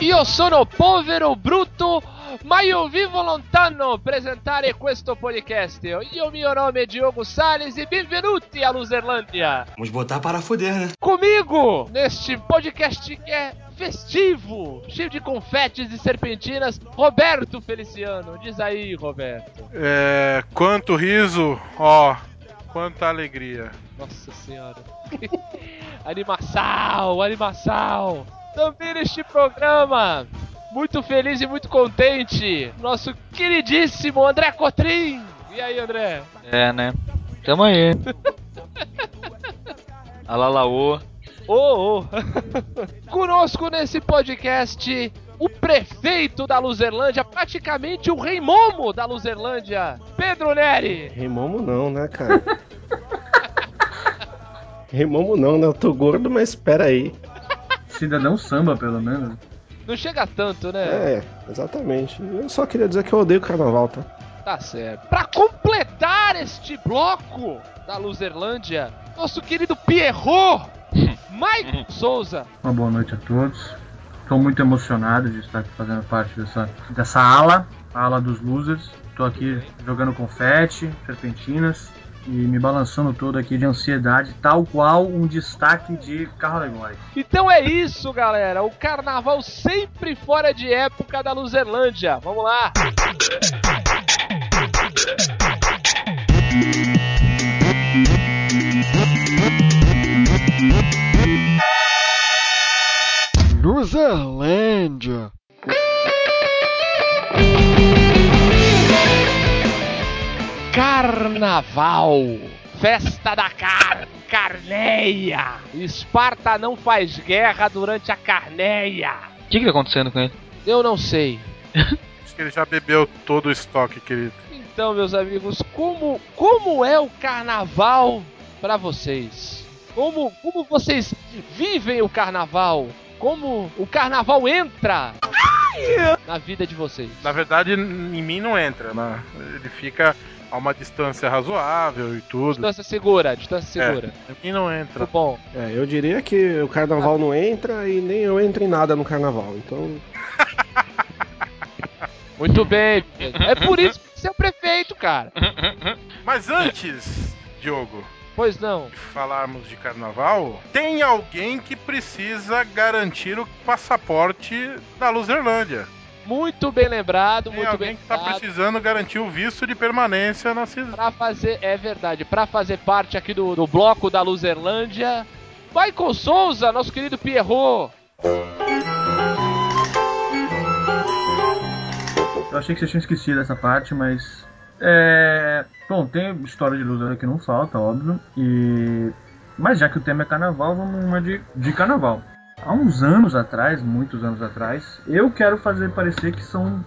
Io sono povero, brutto, ma io vivo lontano presentare questo podcast. Io mio nome è Diogo Salles e benvenuti a Luzerlândia. Vamos botar para fuder, né? Comigo, neste podcast que é festivo, cheio de confetes e serpentinas, Roberto Feliciano. Diz aí, Roberto. É. Quanto riso, ó. Quanta alegria. Nossa senhora. animação, animação. Também neste programa, muito feliz e muito contente, nosso queridíssimo André Cotrim. E aí, André? É, né? Tamo aí. Alalaô. Ô, ô. Conosco nesse podcast, o prefeito da Luzerlândia, praticamente o rei Momo da Luzerlândia, Pedro Neri. Remomo não, né, cara? Remomo não, né? Eu tô gordo, mas espera aí. Cidadão samba, pelo menos. Não chega tanto, né? É, exatamente. Eu só queria dizer que eu odeio carnaval, tá? Tá certo. Pra completar este bloco da Luzerlândia, nosso querido Pierrot, Mike Souza. Uma boa noite a todos. Estou muito emocionado de estar aqui fazendo parte dessa, dessa ala, a ala dos losers. Estou aqui jogando confete, serpentinas e me balançando todo aqui de ansiedade, tal qual um destaque de carro alegórico. Então é isso, galera. O carnaval sempre fora de época da Luzerlândia. Vamos lá. Luzerlândia. Carnaval. Festa da car carneia. Esparta não faz guerra durante a carneia. O que que tá acontecendo com ele? Eu não sei. Acho que ele já bebeu todo o estoque, querido. Então, meus amigos, como, como é o carnaval pra vocês? Como, como vocês vivem o carnaval? Como o carnaval entra na vida de vocês? Na verdade, em mim não entra, né? Ele fica a uma distância razoável e tudo. Distância segura, distância segura. É, em mim não entra. Muito bom. É, eu diria que o carnaval não entra e nem eu entro em nada no carnaval. Então, Muito bem. Pedro. É por isso que você é o prefeito, cara. Mas antes, Diogo, Pois não. falarmos de carnaval, tem alguém que precisa garantir o passaporte da Luzerlândia. Muito bem lembrado, Tem muito alguém bem que tá lembrado. precisando garantir o visto de permanência na cidade. Pra fazer, é verdade, pra fazer parte aqui do, do bloco da Luzerlândia, Michael Souza, nosso querido Pierrot. Eu achei que vocês tinham esquecido essa parte, mas. É. Bom, tem história de loser que não falta, óbvio. E. Mas já que o tema é carnaval, vamos numa de, de carnaval. Há uns anos atrás, muitos anos atrás, eu quero fazer parecer que são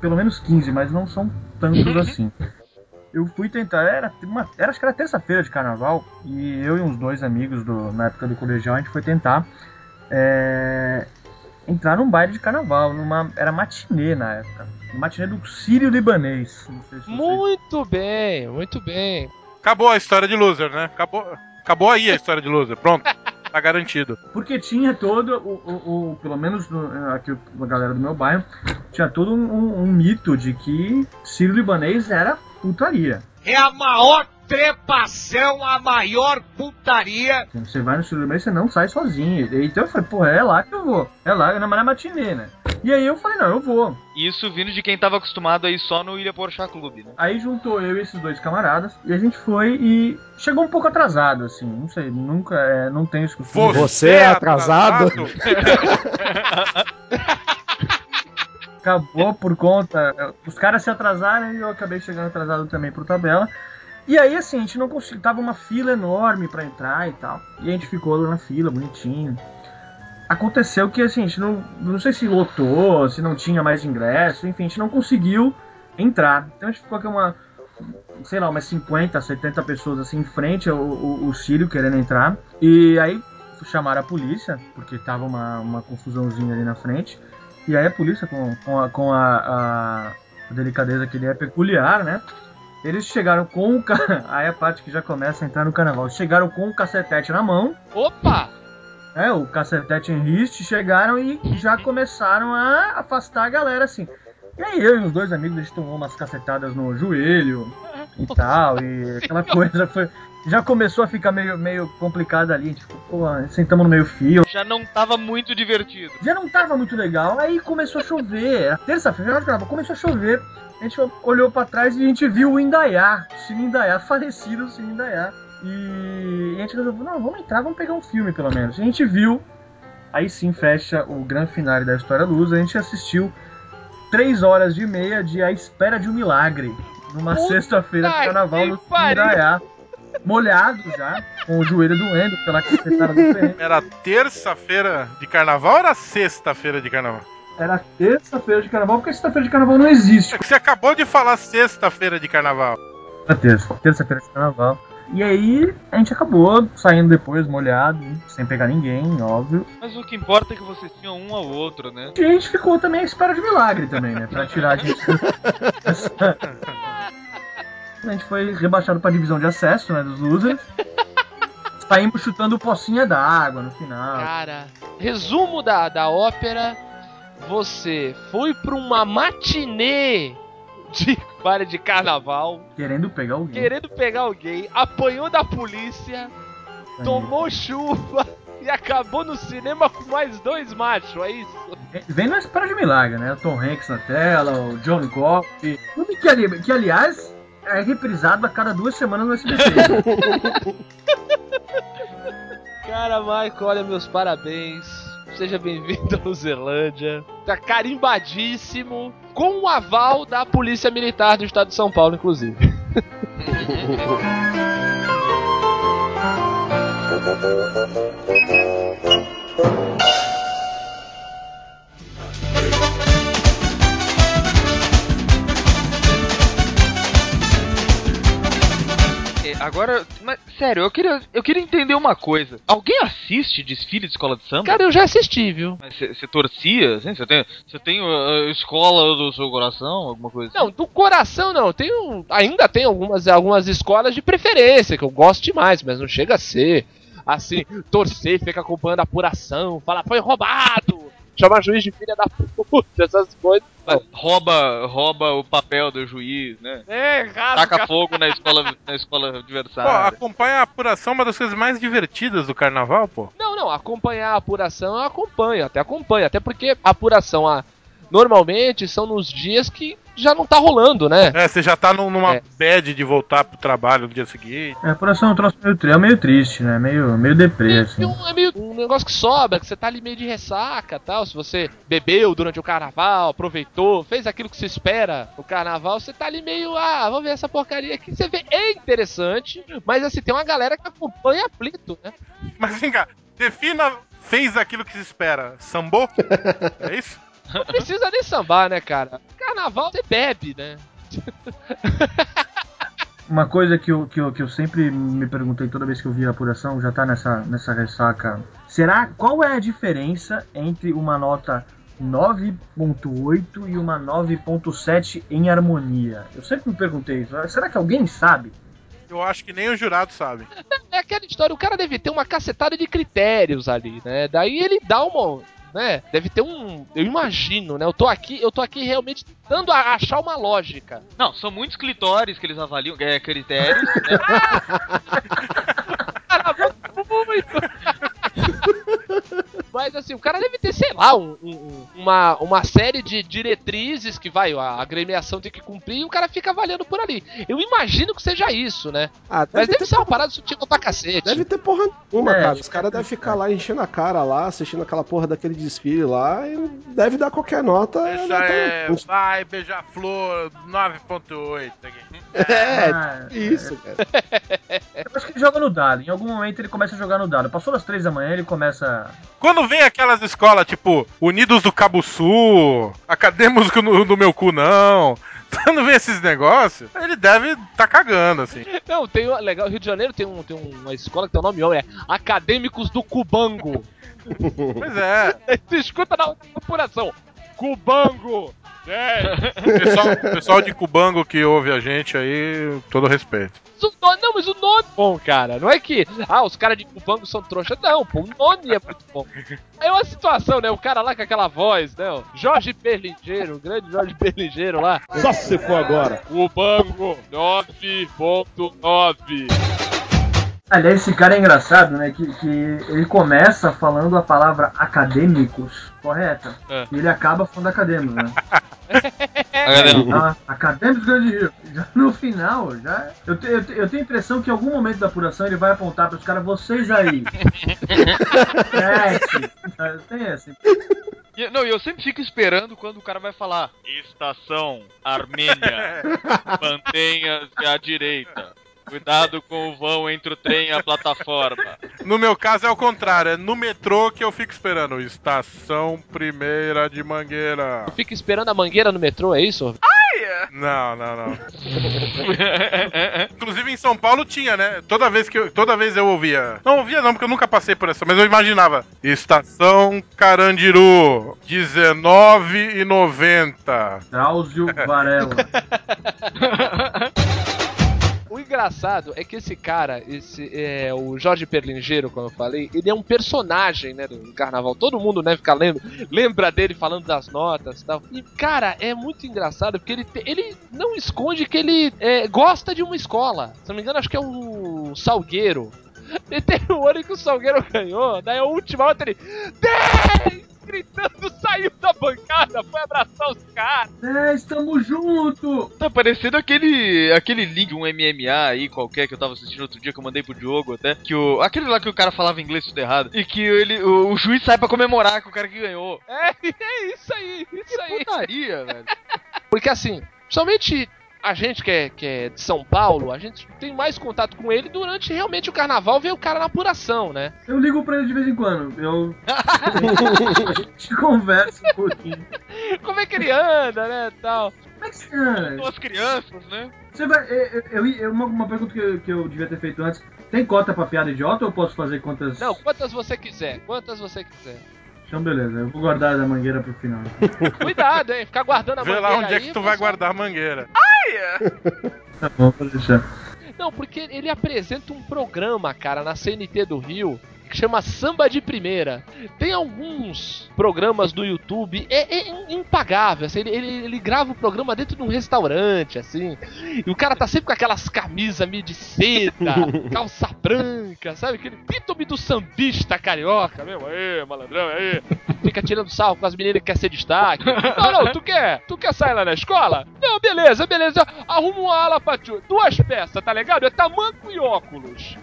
pelo menos 15, mas não são tantos assim. Eu fui tentar, era, uma, era acho que era terça-feira de carnaval, e eu e uns dois amigos do, na época do colegial, a gente foi tentar é, entrar num baile de carnaval, numa, era matinê na época. Matinê do Sírio Libanês. Não sei se vocês- Muito bem, muito bem. Acabou a história de loser, né? Acabou, acabou aí a história de loser. Pronto, tá garantido. Porque tinha todo, o, o- o- pelo menos no- aqui a galera do meu bairro, tinha todo um, um- um mito de que Sírio Libanês era putaria. É a maior trepação, a maior putaria. Você vai no Libanês, você não sai sozinho. Então eu falei, porra, é lá que eu vou. É lá, na Maré Matinê, né? E aí eu falei, não, eu vou. Isso vindo de quem tava acostumado aí só no Ilha Porchá Clube, né? Aí juntou eu e esses dois camaradas e a gente foi e chegou um pouco atrasado, assim. Não sei, nunca, é, não tenho esse costume. Você é atrasado? acabou por conta. Os caras se atrasaram e eu acabei chegando atrasado também pro tabela. E aí, assim, a gente não conseguiu. Tava uma fila enorme pra entrar e tal. E a gente ficou lá na fila, bonitinho. Aconteceu que, assim, a gente não. Não sei se lotou, se não tinha mais ingresso, enfim, a gente não conseguiu entrar. Então a gente ficou aqui uma. Sei lá, umas 50, 70 pessoas assim em frente ao, ao Sírio querendo entrar. E aí chamaram a polícia, porque tava uma, uma confusãozinha ali na frente. E aí a polícia, com, com, a, com a, a delicadeza que ele é peculiar, né? Eles chegaram com o. Ca... Aí a parte que já começa a entrar no carnaval. Chegaram com o cacetete na mão. Opa! É, o cacetete em riste. Chegaram e já começaram a afastar a galera assim. E aí eu e os dois amigos, a gente tomou umas cacetadas no joelho e tal. E aquela coisa foi. Já começou a ficar meio, meio complicado ali. A gente ficou, pô, sentamos no meio fio. Já não tava muito divertido. Já não tava muito legal. Aí começou a chover. Era terça-feira, começou a chover. A gente olhou pra trás e a gente viu o Indaiá, o Cine Indaiá, falecido o Cine Indaiá. E a gente resolveu, não, vamos entrar, vamos pegar um filme pelo menos. E a gente viu, aí sim fecha o grande finale da História Luz, a gente assistiu três horas e meia de A Espera de um Milagre, numa sexta-feira de carnaval no Cine pariu. Molhado já, com o joelho doendo pela cacetada do ferro. Era terça-feira de carnaval ou era sexta-feira de carnaval? Era terça-feira de carnaval, porque sexta-feira de carnaval não existe. É que você acabou de falar sexta-feira de carnaval. Era terça, terça-feira de carnaval. E aí a gente acabou saindo depois molhado, sem pegar ninguém, óbvio. Mas o que importa é que vocês tinham um ao outro, né? E a gente ficou também à espera de milagre também, né? Pra tirar a gente. A gente foi rebaixado pra divisão de acesso, né? Dos losers. Saímos chutando pocinha d'água no final. Cara, resumo da, da ópera: você foi pra uma matinê de baile de carnaval, Querendo pegar alguém. querendo pegar alguém, apanhou da polícia, tomou chuva e acabou no cinema com mais dois machos, é isso? Vem na espera de milagre, né? O Tom Hanks na tela, o John Coffey. Filme que, aliás, é reprisado a cada duas semanas no SBT. Cara, Michael, olha meus parabéns. Seja bem-vindo à Luzerlândia. Tá carimbadíssimo. Com o aval da Polícia Militar do Estado de São Paulo, inclusive. Agora, mas, sério, eu queria, eu queria entender uma coisa. Alguém assiste desfile de escola de samba? Cara, eu já assisti, viu? Mas Você torcia, assim? Você tem, você tem uh, a escola do seu coração, alguma coisa assim? Não, do coração não. Um, ainda tem algumas, algumas escolas de preferência que eu gosto demais, mas não chega a ser assim, torcer, fica acompanhando a apuração, fala, foi roubado, chama juiz de filha da puta, essas coisas. Rouba, rouba o papel do juiz, né? É, rasga. Taca fogo na escola, na escola Pô, adversária. acompanha a apuração, uma das coisas mais divertidas do carnaval, pô. Não, não, acompanhar a apuração eu acompanho, até acompanho, até porque a apuração a, normalmente são nos dias que já não tá rolando, né? É, você já tá num- numa É. bad de voltar pro trabalho no dia seguinte. É, por assim é um troço meio, tri- é meio triste, né? Meio, meio deprê, É, assim. um, é meio um negócio que sobra, que você tá ali meio de ressaca tal. Se você bebeu durante o carnaval, aproveitou, fez aquilo que se espera no carnaval, você tá ali meio, ah, vamos ver essa porcaria aqui. Você vê, é interessante, mas assim, tem uma galera que acompanha aflito, né? Mas vem cá, defina fez aquilo que se espera. Sambou? é isso? Não precisa nem sambar, né, cara? Carnaval você bebe, né? Uma coisa que eu, que, eu, que eu sempre me perguntei toda vez que eu vi a apuração, já tá nessa, nessa ressaca. Será qual é a diferença entre uma nota 9.8 e uma 9.7 em harmonia? Eu sempre me perguntei isso. Será que alguém sabe? Eu acho que nem o jurado sabe. É aquela história, o cara deve ter uma cacetada de critérios ali, né? Daí ele dá uma. Né? Deve ter um. Eu imagino, né? Eu tô aqui, eu tô aqui realmente tentando a- achar uma lógica. Não, são muitos clitóris que eles avaliam, é, critérios, né? Muito. Mas assim, o cara deve ter, sei lá, um- um- uma, uma série de diretrizes que vai, a agremiação tem que cumprir e o cara fica avaliando por ali. Eu imagino que seja isso, né? Ah, Mas deve, deve ter, ser uma parada sutil pra cacete. deve ter porra nenhuma, É, cara. Os caras devem ficar lá enchendo a cara lá, assistindo aquela porra daquele desfile lá e deve dar qualquer nota. Essa nota- é. Vai, beija-flor 9.8 aqui. É, Ah, isso, cara. Eu acho que ele joga no dado. Em algum momento ele começa a jogar no dado. Passou das três da manhã, ele começa. Quando vem aquelas escolas, tipo, Unidos do Cabo Sul, Academos no, no meu cu não. Quando vem esses negócios, ele deve tá cagando, assim. Não, tem legal, Rio de Janeiro tem, um, tem uma escola que tem um nome homem, é Acadêmicos do Cubango. Pois é. Tu escuta na apuração. Cubango! 10. Pessoal, pessoal de Cubango que ouve a gente aí, todo respeito. Não, mas o nome é bom, cara. Não é que, ah, os caras de Cubango são trouxa. Não, pô, o nome é muito bom. É uma situação, né? O cara lá com aquela voz, né? Jorge Berlingeiro, o grande Jorge Berlingeiro lá. Só se for agora. Cubango 9.9. Aliás, esse cara é engraçado, né? Que, que ele começa falando a palavra acadêmicos, correta? É. E ele acaba falando acadêmicos, né? A galera, Ah, acadêmicos Grande Rio. Já no final, já. Eu, te- eu, te- eu tenho a impressão que em algum momento da apuração ele vai apontar para os caras, vocês aí. Sete. Tem essa. E- Não, e eu sempre fico esperando quando o cara vai falar Estação Armênia, mantenha-se à direita. Cuidado com o vão entre o trem e a plataforma. No meu caso é o contrário, é no metrô que eu fico esperando. Estação Primeira de Mangueira. Fica esperando a mangueira no metrô, é isso? Não, não, não. Inclusive em São Paulo tinha, né? Toda vez que eu, toda vez eu ouvia. Não ouvia não, porque eu nunca passei por essa, mas eu imaginava. Estação Carandiru, 19,90. Drauzio Varela. Engraçado é que esse cara, esse é o Jorge Perlingeiro, como eu falei, ele é um personagem, né, do carnaval. Todo mundo, né, fica lembra, lembra dele falando das notas e tal. E, cara, é muito engraçado porque ele, ele não esconde que ele é, gosta de uma escola. Se não me engano, acho que é o Salgueiro. E tem um ano que o Salgueiro ganhou, daí a última outra ele. 10! Gritando, saiu da bancada, foi abraçar os caras. É, estamos junto! Tá parecendo aquele, aquele link, um MMA aí qualquer que eu tava assistindo outro dia que eu mandei pro Diogo até. Que o, aquele lá que o cara falava inglês tudo errado. E que ele, o, o juiz sai pra comemorar com o cara que ganhou. É, é isso aí, isso aí. Putaria, velho. Porque assim, somente a gente que é, que é de São Paulo, a gente tem mais contato com ele durante realmente o carnaval, ver o cara na apuração, né? Eu ligo pra ele de vez em quando. Eu. a gente conversa um pouquinho. Como é que ele anda, né, tal. Como é que você anda? Com as crianças, né? Você vai. Eu, eu, eu- uma, uma pergunta que eu, que eu devia ter feito antes. Tem cota pra piada idiota ou eu posso fazer quantas. Não, quantas você quiser, quantas você quiser. Então beleza, eu vou guardar da mangueira pro final. Cuidado, hein, ficar guardando a Vê mangueira lá onde é aí, que tu vai guardar a mangueira. Tá bom, pode deixar. Não, porque ele apresenta um programa, cara, na CNT do Rio, que chama Samba de Primeira. Tem alguns programas do YouTube, é, é impagável, assim, ele, ele, ele grava o programa dentro de um restaurante, assim, e o cara tá sempre com aquelas camisas meio de seda, calça branca, sabe? Aquele epítome do sambista carioca, mesmo, aí, malandrão, aí. Fica tirando sarro com as meninas que quer ser destaque. Não, não, tu quer? Tu quer sair lá na escola? Não, beleza, beleza. Arruma uma ala pra tu. Duas peças, tá ligado? É tamanco e óculos.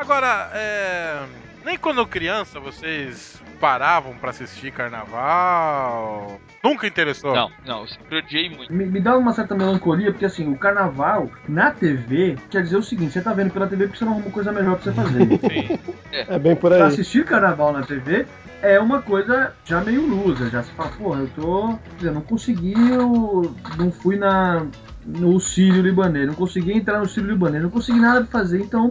Agora, é. Nem quando criança vocês paravam pra assistir carnaval? Nunca interessou? Não, não, eu sempre odiei muito. Me, me dá uma certa melancolia, porque assim, o carnaval na TV quer dizer o seguinte: você tá vendo pela TV porque você não arruma coisa melhor pra você fazer. É bem por pra aí. assistir carnaval na TV é uma coisa já meio lusa, já se fala, porra, eu tô. quer dizer, Eu não consegui, eu não fui na. no Sírio Libanês, não consegui entrar no Sírio Libanês, não consegui nada pra fazer, então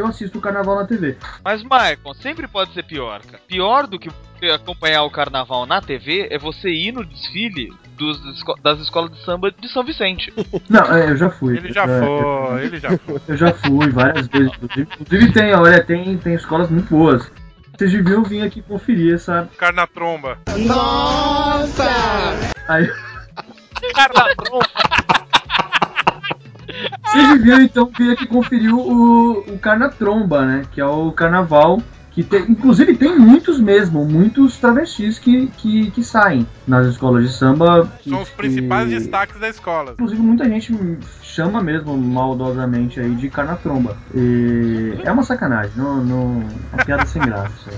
eu assisto o carnaval na TV. Mas, Maicon, sempre pode ser pior, cara. Pior do que acompanhar o carnaval na TV é você ir no desfile dos, das escolas de samba de São Vicente. Não, é, eu já fui. Ele já É, foi, ele já foi. Eu já fui várias vezes, inclusive. Inclusive tem, olha, tem, tem escolas muito boas. Vocês deviam vir aqui conferir essa. Carna tromba. Aí, Carnaval. Vocês deviam então vir aqui conferir o, o Carnatromba, né? Que é o carnaval que tem. Inclusive tem muitos mesmo, muitos travestis que, que, que saem nas escolas de samba. São os que- principais destaques da escola. Inclusive muita gente chama mesmo maldosamente aí de carnatromba. E é uma sacanagem, não, não, uma piada sem graça.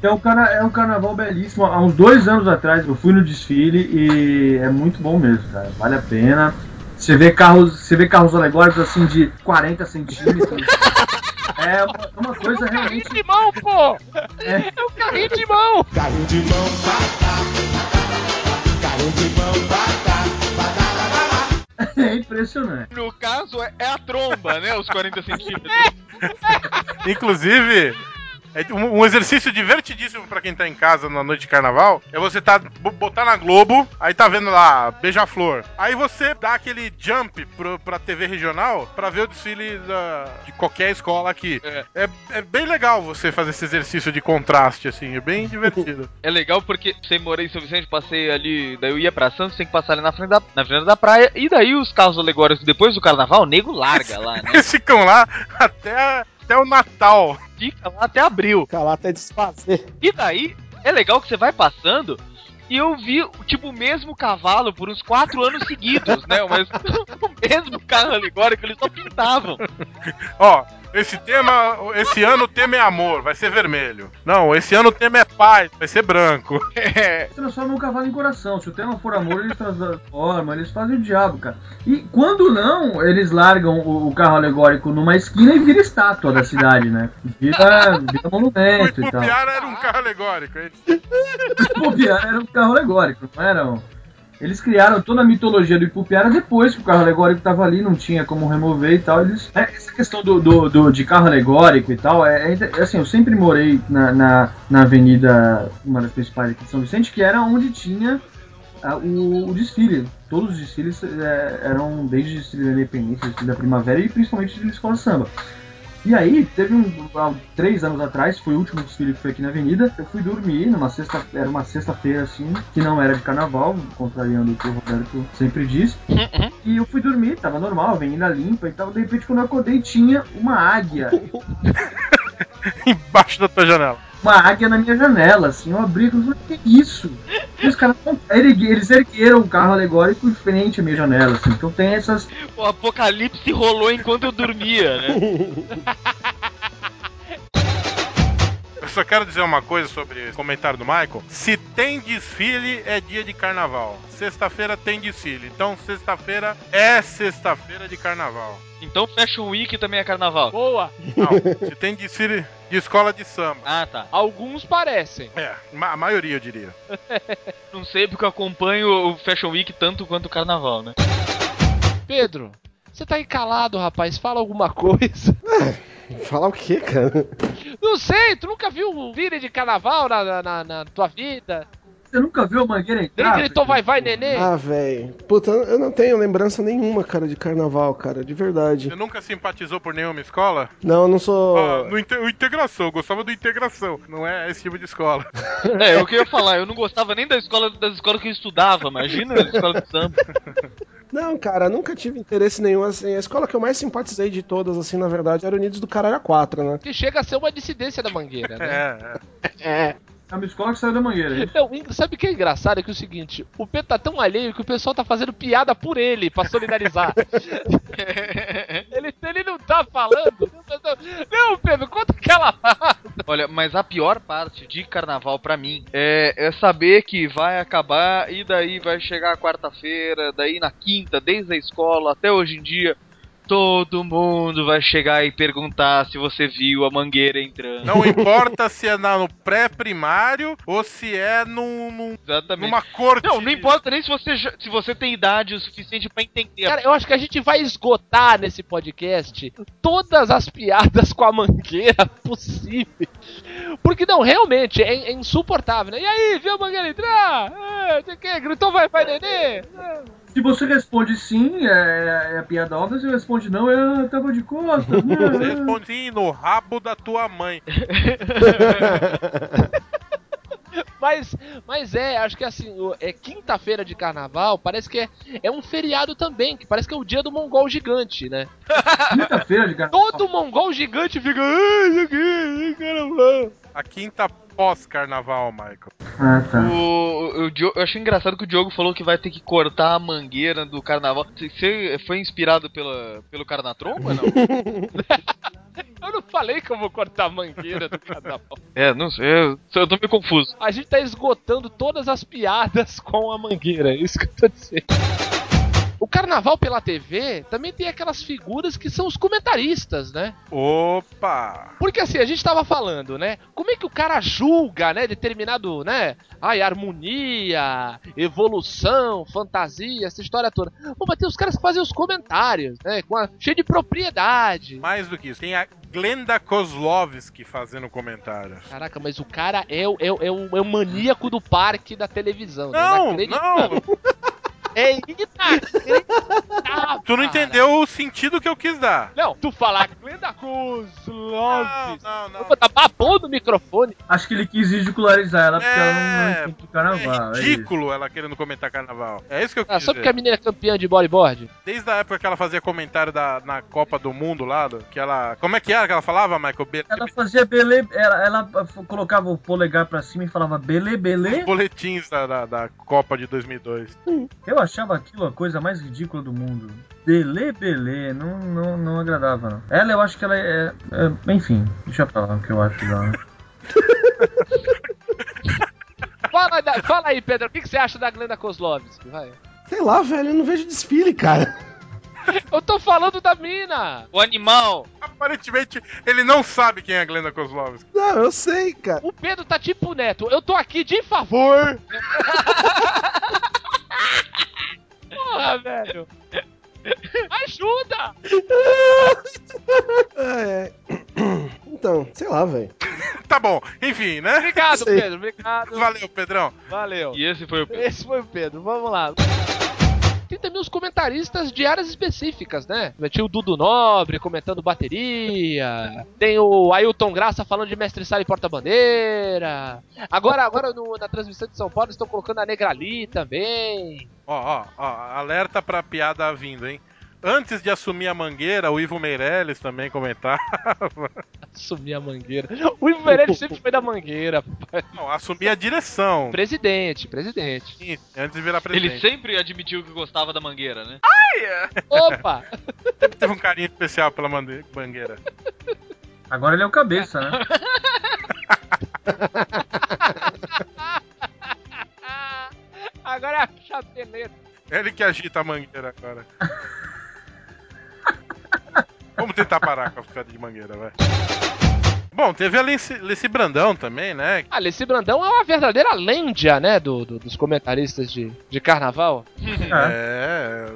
É um, carna, é um carnaval belíssimo. Há uns dois anos atrás eu fui no desfile e é muito bom mesmo, cara. Vale a pena. Você vê carros, você vê carros alegóricos assim de 40 centímetros. É uma, é uma coisa Carrinho realmente. de mão, pô! É. É o carrinho de mão! Carrinho de mão, batá. Carrinho de mão, batá. É impressionante. No caso, é, é a tromba, né? Os 40 centímetros. Inclusive, É um, um exercício divertidíssimo pra quem tá em casa na noite de carnaval. É você tá bo- botar na Globo, aí tá vendo lá Beija-Flor. Aí você dá aquele jump pro, pra TV regional pra ver o desfile da- de qualquer escola aqui. É. É, é bem legal você fazer esse exercício de contraste, assim, é bem divertido. É legal porque sempre morei em São Vicente, passei ali, daí eu ia pra Santos, tem que passar ali na frente da, na frente da praia, e daí os carros alegóricos depois do carnaval, o nego larga lá, né? Eles ficam lá até, até o Natal. Fica lá até abril. Fica lá até desfazer. E daí, é legal que você vai passando e eu vi, tipo, o mesmo cavalo por uns quatro anos seguidos, né? Mas o mesmo carro alegórico, eles só pintavam. Ó, esse tema, esse ano o tema é amor, vai ser vermelho. Não, esse ano o tema é paz, vai ser branco. transformam o cavalo em coração. Se o tema for amor, eles transformam, eles fazem o diabo, cara. E quando não, eles largam o, o carro alegórico numa esquina e vira estátua da cidade, né? Vira, vira O monumento e tal. Ipupiara era um carro alegórico. hein? Ipupiara era um carro alegórico, não eram? Eles criaram toda a mitologia do Ipupiara depois que o carro alegórico tava ali, não tinha como remover e tal. Eles... é, essa questão do, do, do- de carro alegórico e tal, é, é- é assim, eu sempre morei na, na, na avenida, uma das principais aqui de São Vicente, que era onde tinha ah, o, o desfile. Todos os desfiles é, eram desde o desfile da Independência, o desfile da Primavera e principalmente o desfile da Escola de Samba. E aí, teve um. Há três anos atrás, foi o último desfile que foi aqui na avenida. Eu fui dormir numa sexta. Era uma sexta-feira assim, que não era de carnaval, contrariando o que o Roberto sempre diz. E eu fui dormir, tava normal, avenida limpa e tal. De repente, quando eu acordei, tinha uma águia. Embaixo da tua janela. Uma águia na minha janela, assim. Eu abri e falei, que isso? E os caras eles ergueram um carro alegórico em frente à minha janela, assim. Então tem essas. O apocalipse rolou enquanto eu dormia, né? Eu só quero dizer uma coisa sobre o comentário do Michael. Se tem desfile, é dia de carnaval. Sexta-feira tem desfile. Então, sexta-feira é sexta-feira de carnaval. Então Fashion Week também é carnaval. Boa! Não, se tem desfile de escola de samba. Ah, tá. Alguns parecem. É, ma- a maioria eu diria. Não sei porque eu acompanho o Fashion Week tanto quanto o carnaval, né? Pedro, você tá aí calado, rapaz. Fala alguma coisa. Falar o quê, cara? Não sei, tu nunca viu um vídeo de carnaval na, na- na- na tua vida? Você nunca viu a mangueira Nem entrar? gritou vai, vai, nenê? Ah, velho. Puta, eu não tenho lembrança nenhuma, cara, de carnaval, cara, de verdade. Você nunca simpatizou por nenhuma escola? Não, eu não sou. Ah, no inte- integração, eu gostava do integração. Não é esse tipo de escola. É, eu queria falar, eu não gostava nem da escola das escolas que eu estudava, imagina a escola de samba. Não, cara, nunca tive interesse nenhum, assim. A escola que eu mais simpatizei de todas, assim, na verdade, era Unidos do Caralho 4, né? Que chega a ser uma dissidência da mangueira, né? É, é. É. Uma escola que saiu da mangueira. hein? Não, en- sabe o que é engraçado? É que é o seguinte, o Pedro tá tão alheio que o pessoal tá fazendo piada por ele, pra solidarizar. ele, ele não tá falando. Não, Pedro, conta aquela Olha, mas a pior parte de carnaval pra mim é, é saber que vai acabar e daí vai chegar a quarta-feira, daí na quinta, desde a escola até hoje em dia, todo mundo vai chegar e perguntar se você viu a mangueira entrando. Não importa se é no pré-primário ou se é num, num- Exatamente. numa corte. Não, não importa nem se você, se você tem idade o suficiente pra entender. Cara, eu acho que a gente vai esgotar nesse podcast todas as piadas com a mangueira possíveis. Porque não, realmente, é, é insuportável, né? E aí, viu a mangueira entrar? É, você quer? Gritou vai, vai, nenê? É. Se você responde sim, é, é a piada óbvia. Se responde não, eu tava de costas. né? Você responde sim no rabo da tua mãe. Mas, mas é, acho que assim, é quinta-feira de carnaval, parece que é, é um feriado também, que parece que é o dia do mongol gigante, né? Quinta-feira de carnaval. Todo mongol gigante fica. "Ai, carnaval. A quinta pós-carnaval, Michael. Ah, tá. O, o, eu achei engraçado que o Diogo falou que vai ter que cortar a mangueira do carnaval. Você foi inspirado pela, pelo Carnatromba, não? Eu não falei que eu vou cortar a mangueira do carnaval. é, não sei, eu, eu tô meio confuso. A gente tá esgotando todas as piadas com a mangueira, é isso que eu tô dizendo. O carnaval pela TV também tem aquelas figuras que são os comentaristas, né? Opa! Porque assim, a gente tava falando, né? Como é que o cara julga, né? Determinado, né? Ai, harmonia, evolução, fantasia, essa história toda. Pô, mas tem os caras que fazem os comentários, né? Com a, cheio de propriedade. Mais do que isso, tem a Glenda Kozlovski fazendo comentários. Caraca, mas o cara é o, é, o- é o, é o maníaco do parque da televisão. né? Não, Inacreditável. não! É inacreditável. Tu não entendeu o sentido que eu quis dar. Não, tu falar Glenda Cruz, Não, Love. não, não. Opa, tá babando o microfone. Acho que ele quis ridicularizar ela porque ela não, não É, entende carnaval. É é ridículo ela querendo comentar carnaval. É isso que eu quis Ah, só dizer. porque a menina é campeã de bodyboard? Desde a época que ela fazia comentário da, na Copa do Mundo lá, que ela... Como é que era que ela falava, Michael? Be Ela fazia bele. Ela, ela colocava o polegar pra cima e falava bele, bele. Os boletins da, da, da Copa de 2002. Eu achava aquilo a coisa mais ridícula do mundo. Bele, bele. Não, não, não agradava, não. Ela, eu acho que ela é. é- enfim, deixa pra lá o que eu acho dela. Fala, da- fala aí, Pedro, o que, que você acha da Glenda Kozlovski? Vai. Sei lá, velho, eu não vejo desfile, cara. Eu tô falando da mina! O animal. Aparentemente, ele não sabe quem é a Glenda Kozlovski. Não, eu sei, cara. O Pedro tá tipo o Neto, eu tô aqui de favor! Porra, velho! Ajuda! É. Então, sei lá, velho. Tá bom, enfim, né? Obrigado, Sei. Pedro, obrigado. Valeu, Pedrão. Valeu. E esse foi o. Esse foi o Pedro, vamos lá. Tem também os comentaristas de áreas específicas, né? Tinha o Dudu Nobre comentando bateria. Tem o Ailton Graça falando de Mestre Sala e Porta-Bandeira. Agora, agora no- na transmissão de São Paulo estão colocando a Negrali também. Ó, ó, ó, alerta pra piada vindo, hein? Antes de assumir a mangueira, o Ivo Meirelles também comentava. Assumir a mangueira. O Ivo Meirelles sempre foi da mangueira. Não, assumir a direção. Presidente, presidente. Sim, Antes de virar Ele presidente. sempre admitiu que gostava da mangueira, né? Opa! sempre teve um carinho especial pela mangueira. Agora ele é o cabeça, né? Agora é a chapeleta. Ele que agita a mangueira agora. Vamos tentar parar com a piada de mangueira, vai. Bom, teve a Leci, Leci Brandão também, né? Ah, Leci Brandão é uma verdadeira lêndia, né? Do, do- dos comentaristas de, de carnaval. É.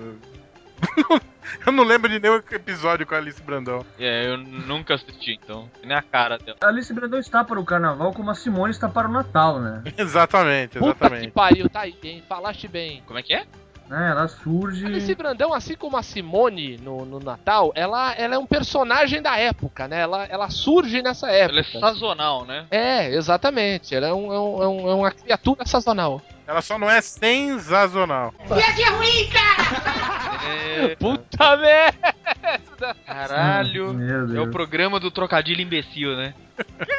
Eu não lembro de nenhum episódio com a Alice Brandão. É, eu nunca assisti, então. Nem a cara dela. A Alice Brandão está para o carnaval como a Simone está para o Natal, né? Exatamente, Puta que exatamente. pariu, tá aí, hein? Falaste bem. Como é que é? Né? Ela surge. A Alice Brandão, assim como a Simone no, no Natal, ela, ela é um personagem da época, né? Ela, ela surge nessa época. Ela é sazonal, né? É, exatamente. Ela é, um, é, um- é um- é uma criatura sazonal. Ela só não é sensacional. É, Puta merda! caralho. É o programa do trocadilho imbecil, né?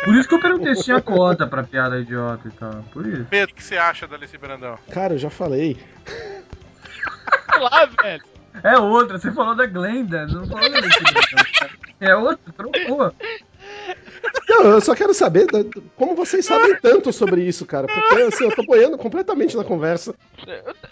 Por isso que eu perguntei se tinha cota pra piada idiota e tal. Por isso. Pedro, o que você acha da Alice Brandão? Cara, eu já falei. Sei lá, velho. É outra, você falou da Glenda, não falou da. É outra, trocou. Não, eu só quero saber da- como vocês sabem tanto sobre isso, cara. Porque assim, eu tô boiando completamente na conversa.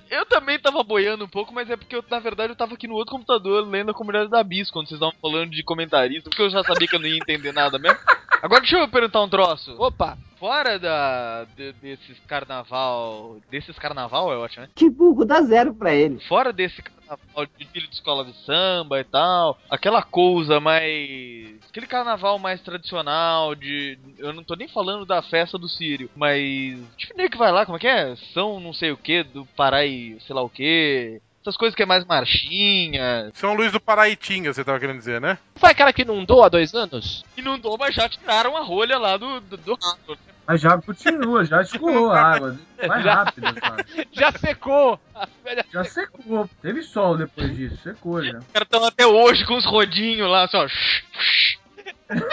Eu também tava boiando um pouco, mas é porque eu, na verdade, eu tava aqui no outro computador lendo a comunidade da Bis quando vocês estavam falando de comentarista, porque eu já sabia que eu não ia entender nada mesmo. Agora deixa eu perguntar um troço. Opa! Fora da, de- desses carnaval. Desses carnaval é ótimo, né? Que burro dá zero pra ele. Fora desse carnaval de filho de escola de samba e tal, aquela coisa mais. aquele carnaval mais tradicional de. Eu não tô nem falando da festa do Sírio, mas. Tipo, nem que vai lá, como é que é? São não sei o que, do Pará e sei lá o que. Essas coisas que é mais marchinha. São Luís do Paraitinga, você tava querendo dizer, né? Foi aquela que inundou há dois anos? Inundou, mas já tiraram a rolha lá do, do, do rato. né? Mas já continua, já escoou a água. Mais Já. rápido, sabe? Já secou! Já secou. Teve sol depois disso, secou já. Os caras estão até hoje com os rodinhos lá, assim, ó.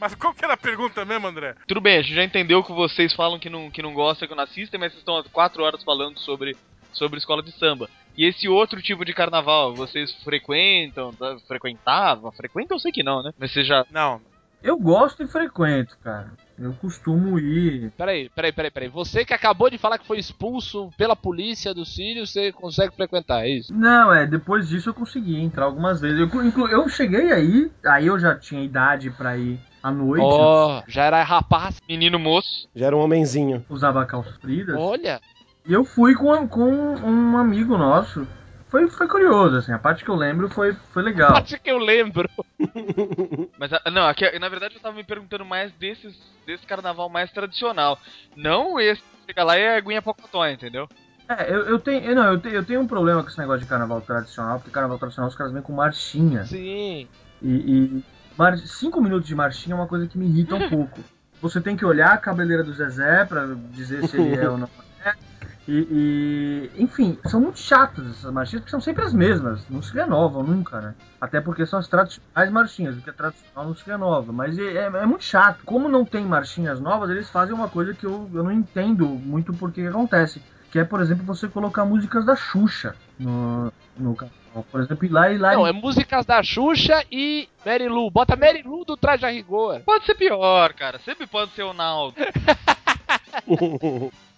Mas qual que era a pergunta mesmo, André? Tudo bem, a gente já entendeu que vocês falam que não, que não gostam, que não assistem, mas vocês estão há quatro horas falando sobre, sobre escola de samba. E esse outro tipo de carnaval, vocês frequentam, tá? frequentavam? Frequentam eu sei que não, né? Mas vocês já... Não. Eu gosto e frequento, cara. Eu costumo ir. Peraí, peraí, peraí, peraí. Você que acabou de falar que foi expulso pela polícia do Sírio, você consegue frequentar, é isso? Não, é, depois disso eu consegui entrar algumas vezes. Eu, eu cheguei aí, aí eu já tinha idade pra ir à noite, Ó, já era rapaz. Menino moço. Já era um homenzinho. usava calças compridas. Olha, E eu fui com, com um amigo nosso. Foi, foi curioso, assim, a parte que eu lembro foi, foi legal. parte que eu lembro. Mas, ah, não, aqui, na verdade eu tava me perguntando mais desses, desse carnaval mais tradicional. Não esse que chega lá e é aguinha pocotó, entendeu? É, eu, eu tenho. eu Não, eu tenho, eu tenho um problema com esse negócio de carnaval tradicional, porque carnaval tradicional os caras vêm com marchinha. Sim. E, e mar- cinco minutos de marchinha é uma coisa que me irrita um pouco. Você tem que olhar a cabeleira do Zezé pra dizer se ele é ou não é. E, e, enfim, são muito chatas essas marchinhas, porque são sempre as mesmas. Não se renovam nunca, né? Até porque são as tradicionais marchinhas, o que é tradicional não se renova. Mas é, é- é muito chato. Como não tem marchinhas novas, eles fazem uma coisa que eu, eu não entendo muito porque que acontece. Que é, por exemplo, você colocar músicas da Xuxa no, no carnaval. Por exemplo, ir lá e lá. Não, é músicas da Xuxa e Mary Lou. Bota Mary Lou do Traje a Rigor. Pode ser pior, cara. Sempre pode ser o Naldo.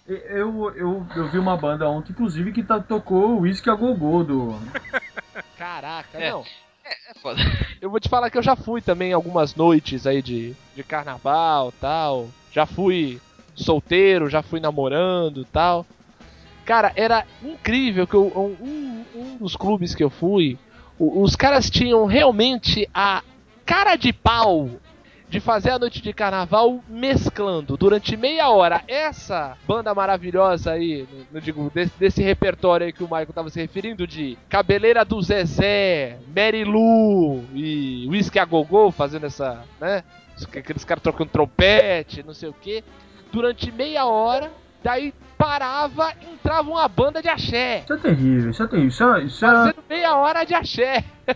Eu, eu, eu vi uma banda ontem, inclusive, que tá- tocou o Whisky a Gogô do. Caraca, É. não. É foda. Eu vou te falar que eu já fui também algumas noites aí de, de carnaval tal. Já fui solteiro, já fui namorando tal. Cara, era incrível que eu, um, um dos clubes que eu fui, os caras tinham realmente a cara de pau de fazer a noite de carnaval mesclando durante meia hora essa banda maravilhosa aí, não- digo, desse, desse repertório aí que o Michael tava se referindo, de Cabeleira do Zezé, Mary Lou e Whisky a Gogô fazendo essa, né? Aqueles caras trocando trompete, não sei o que, durante meia hora, daí parava entrava uma banda de axé. Isso é terrível, isso é terrível. Isso é, isso é, Fazendo meia hora de axé.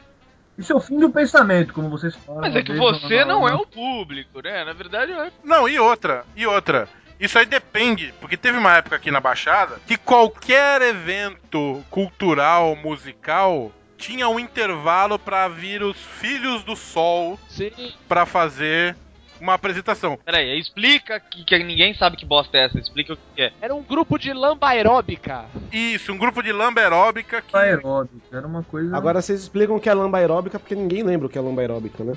isso é o fim do pensamento, como vocês falam. Mas é que você não é o público, né? Na verdade, é. Não, e outra, e outra. Isso aí depende, porque teve uma época aqui na Baixada que qualquer evento cultural, musical, tinha um intervalo pra vir os Filhos do Sol pra fazer uma apresentação. Peraí, explica que, que ninguém sabe que bosta é essa. Explica o que é. Era um grupo de lamba aeróbica. Isso, um grupo de lamba aeróbica que. Aeróbico, era uma coisa. Agora vocês explicam o que é lamba aeróbica, porque ninguém lembra o que é lamba aeróbica, né?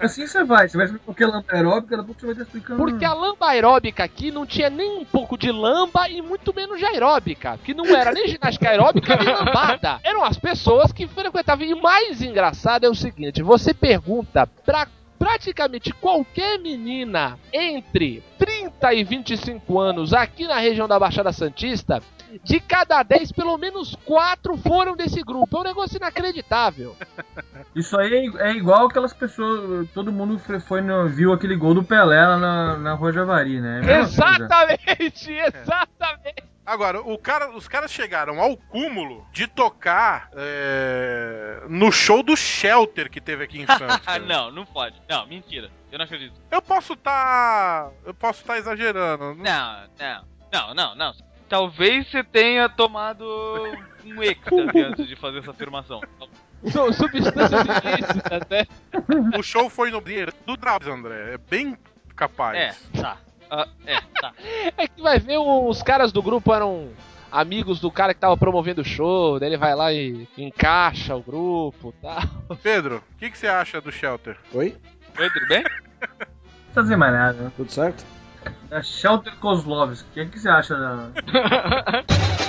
E assim você vai, você vai explicar o que é lamba aeróbica, daqui a pouco você vai estar explicando. Porque a lamba aeróbica aqui não tinha nem um pouco de lamba e muito menos de aeróbica. Que não era nem ginástica aeróbica nem lambada. Eram as pessoas que frequentavam. E o mais engraçado é o seguinte: você pergunta pra praticamente qualquer menina entre 30 e 25 anos aqui na região da Baixada Santista. De cada 10, pelo menos 4 foram desse grupo. É um negócio inacreditável. Isso aí é, igual aquelas pessoas. Todo mundo foi, foi no- viu aquele gol do Pelé lá na, na Rua Javari, né? É mesma coisa. Exatamente, exatamente. Agora, o cara, os caras chegaram ao cúmulo de tocar é, no show do Shelter que teve aqui em Santos. Ah, não, não pode. Não, mentira. Eu não acredito. Eu posso estar. eu posso estar exagerando. Não, não, não, não, não. Talvez você tenha tomado um êxtase antes de fazer essa afirmação. São substâncias ilícitas, né? O show foi no dia do Drauzes, André. É bem capaz. É, tá. Ah, é, tá. É que vai ver os caras do grupo eram amigos do cara que tava promovendo o show, daí ele vai lá e encaixa o grupo e tal. Pedro, o que, que você acha do Shelter? Oi? Oi, tudo bem? Não precisa dizer mais nada, né? Tudo certo? Da Shelter Kozlovski, o que, que você acha da.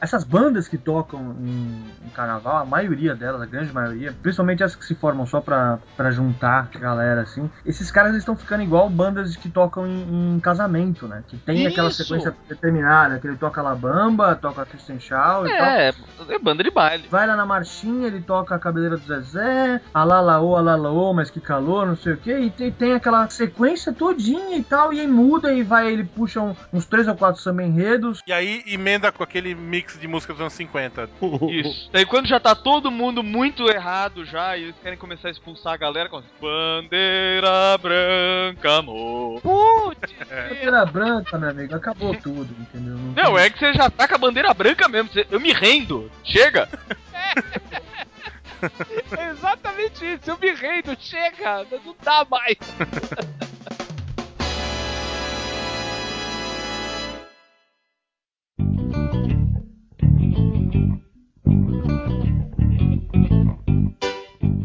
Essas bandas que tocam em, em carnaval, a maioria delas, a grande maioria, principalmente as que se formam só pra, pra juntar galera, assim, esses caras estão ficando igual bandas que tocam em, em casamento, né? Que tem aquela Isso! sequência determinada, que ele toca La Bamba, toca Christian Shaw e tal. É, é banda de baile. Vai lá na marchinha, ele toca a cabeleira do Zezé, alalaô, alalaô, mas que calor, não sei o que, e tem, tem aquela sequência todinha e tal, e aí muda e vai, ele puxa um- uns três ou quatro samba enredos. E aí emenda com aquele mix de músicas dos anos 50. Isso. Daí quando já tá todo mundo muito errado já e eles querem começar a expulsar a galera com Bandeira branca, amor. Putz! Bandeira branca, meu amigo, acabou tudo, entendeu? Não, é que você já tá com a bandeira branca mesmo. Você- Eu me rendo. Chega. É exatamente isso, eu me rendo, chega, não dá mais.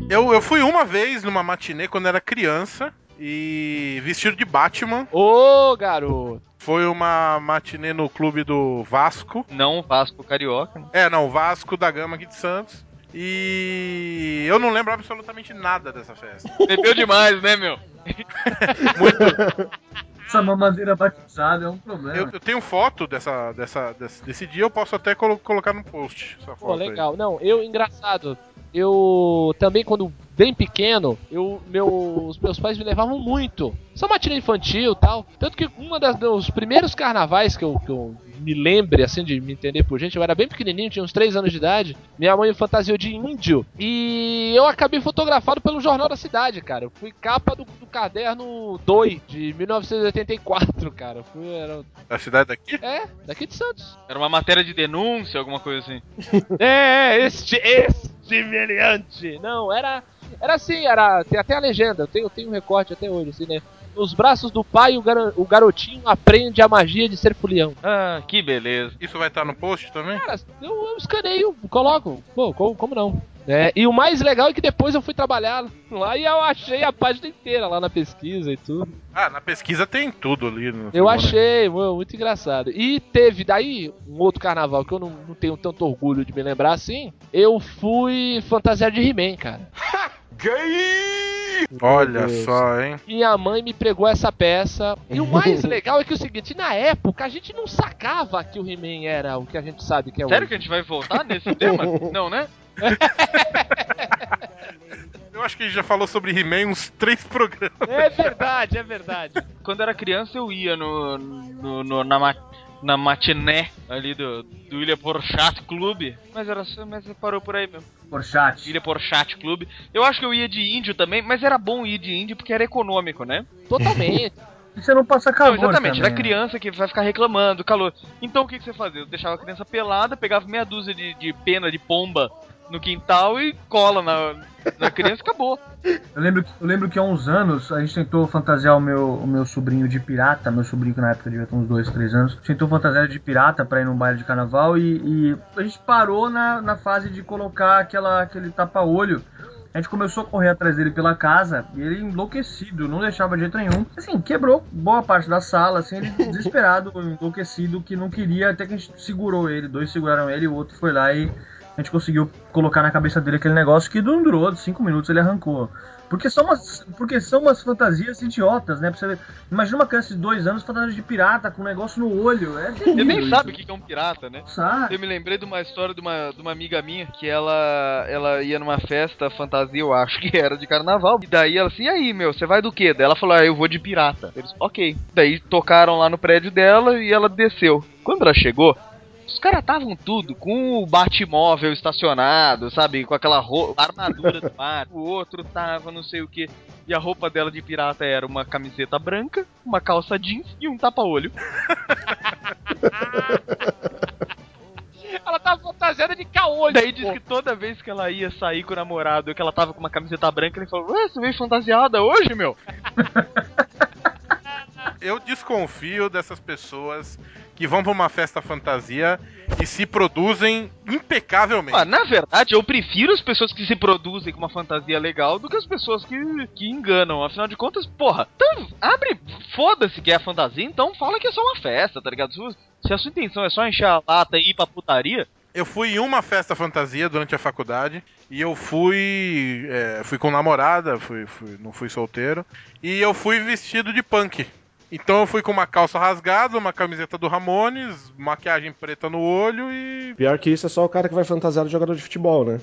Eu, eu fui uma vez numa matinê quando era criança e vestido de Batman. Ô, garoto! Foi uma matinê no clube do Vasco. Não Vasco Carioca. Né? É, não, Vasco da Gama aqui de Santos. E eu não lembro absolutamente nada dessa festa. Bebeu demais, né, meu? Muito. Essa mamadeira batizada é um problema. Eu, eu tenho foto dessa, dessa, desse, desse dia, eu posso até colo- colocar no post. Essa Pô, foto aí. legal. Não, eu, engraçado, eu também, quando bem pequeno, eu, meu, os meus pais me levavam muito. Só matina infantil e tal. Tanto que uma das, dos primeiros carnavais que eu, que eu me lembre, assim, de me entender por gente, eu era bem pequenininho, tinha uns 3 anos de idade. Minha mãe fantasiou de índio. E eu acabei fotografado pelo Jornal da Cidade, cara. Eu fui capa do, do caderno 2 de 1984, cara. Eu fui, era, Da cidade daqui? é, daqui de Santos. Era uma matéria de denúncia, alguma coisa assim. É, este, este meliante. Não, era, era assim, era, tem até a legenda, eu tenho, eu tenho um recorte até hoje, assim, né? Nos braços do pai, o, garo- o garotinho aprende a magia de ser fulião. Ah, que beleza. Isso vai estar no post também? Cara, eu, eu escaneio, coloco, pô, como, como não? É, e o mais legal é que depois eu fui trabalhar lá e eu achei a página inteira lá na pesquisa e tudo. Ah, na pesquisa tem tudo ali. No Eu né? achei mu- muito engraçado. E teve daí um outro carnaval que eu não, não tenho tanto orgulho de me lembrar assim. Eu fui fantasiado de He-Man, cara. Olha Deus. só, hein? Minha mãe me pregou essa peça. E o mais legal é que é o seguinte, na época a gente não sacava que o He-Man era o que a gente sabe que é Sério hoje. que a gente vai voltar nesse tema? Não, né? Eu acho que a gente já falou sobre He-Man uns três programas. É verdade, é verdade. Quando era criança eu ia no, no, no- na, ma- na matiné ali do, do Ilha Porchat Clube. Mas era só, mas parou por aí mesmo. Por chat. Ilha Porchat Clube. Eu acho que eu ia de índio também, mas era bom ir de índio porque era econômico, né? Totalmente. E você não passa calor Não, exatamente, também, era criança que vai ficar reclamando, calor. Então o que, que você fazia? Eu deixava a criança pelada, pegava meia dúzia de, de pena de pomba no quintal e cola na, na criança e acabou. Eu lembro, que- eu lembro que há uns anos a gente tentou fantasiar o meu, o meu sobrinho de pirata, meu sobrinho que na época devia ter uns 2, 3 anos, tentou fantasiar de pirata pra ir num baile de carnaval e, e a gente parou na, na fase de colocar aquela, aquele tapa-olho. A gente começou a correr atrás dele pela casa e ele enlouquecido, não deixava de jeito nenhum. Assim, quebrou boa parte da sala, assim, ele desesperado, enlouquecido, que não queria, até que a gente segurou ele, dois seguraram ele e o outro foi lá e a gente conseguiu colocar na cabeça dele aquele negócio que não durou, cinco minutos ele arrancou. Porque são umas, porque são umas fantasias idiotas, né? Você ver. Imagina uma criança de dois anos fantasia de pirata com um negócio no olho. É Você terrível nem isso. sabe o que que é um pirata, né? Sabe? Eu me lembrei de uma história de uma, de uma amiga minha que ela, ela ia numa festa fantasia, eu acho que era de carnaval. E daí ela assim, e aí, meu, você vai do quê? Daí ela falou, ah, eu vou de pirata. Eles, ok. Daí tocaram lá no prédio dela e ela desceu. Quando ela chegou, os caras estavam tudo com o batimóvel estacionado, sabe? Com aquela roupa, armadura do mar. O outro tava não sei o que. E a roupa dela de pirata era uma camiseta branca, uma calça jeans e um tapa-olho. Ela tava fantasiada de caolho. Daí diz que toda vez que ela ia sair com o namorado, que ela tava com uma camiseta branca, ele falou: Ué, você veio fantasiada hoje, meu? Eu desconfio dessas pessoas que vão pra uma festa fantasia e se produzem impecavelmente. Ah, na verdade, eu prefiro as pessoas que se produzem com uma fantasia legal do que as pessoas que, que enganam. Afinal de contas, porra, então abre, foda-se que é a fantasia, então fala que é só uma festa, tá ligado? Se, se a sua intenção é só encher a lata e ir pra putaria, Eu fui em uma festa fantasia durante a faculdade e eu fui. é, fui com namorada, fui, fui- não fui solteiro. E eu fui vestido de punk. Então eu fui com uma calça rasgada, uma camiseta do Ramones, maquiagem preta no olho e. Pior que isso é só o cara que vai fantasiado de jogador de futebol, né?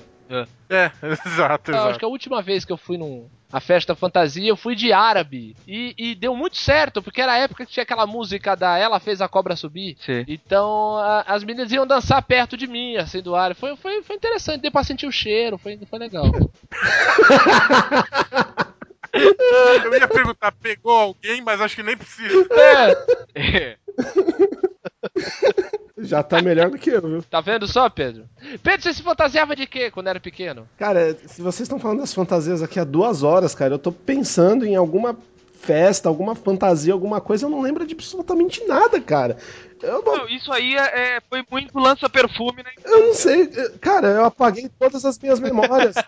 É, exato, Não, acho exato. que a última vez que eu fui num a festa fantasia, eu fui de árabe. E, e deu muito certo, porque era a época que tinha aquela música da Ela Fez a Cobra Subir. Sim. Então a- as meninas iam dançar perto de mim, assim, do árabe. Foi, foi, foi interessante, deu pra sentir o cheiro, foi, foi legal. Eu ia perguntar, pegou alguém, mas acho que nem precisa. é, É. Já tá melhor do que eu, viu? tá vendo só, Pedro? Pedro, você se fantasiava de quê quando era pequeno? Cara, se vocês estão falando das fantasias aqui há duas horas, cara, eu tô pensando em alguma festa, alguma fantasia, alguma coisa, eu não lembro de absolutamente nada, cara. Eu não, Não, isso aí é, é- foi muito lança-perfume, né? eu não sei. Cara, eu apaguei todas as minhas memórias.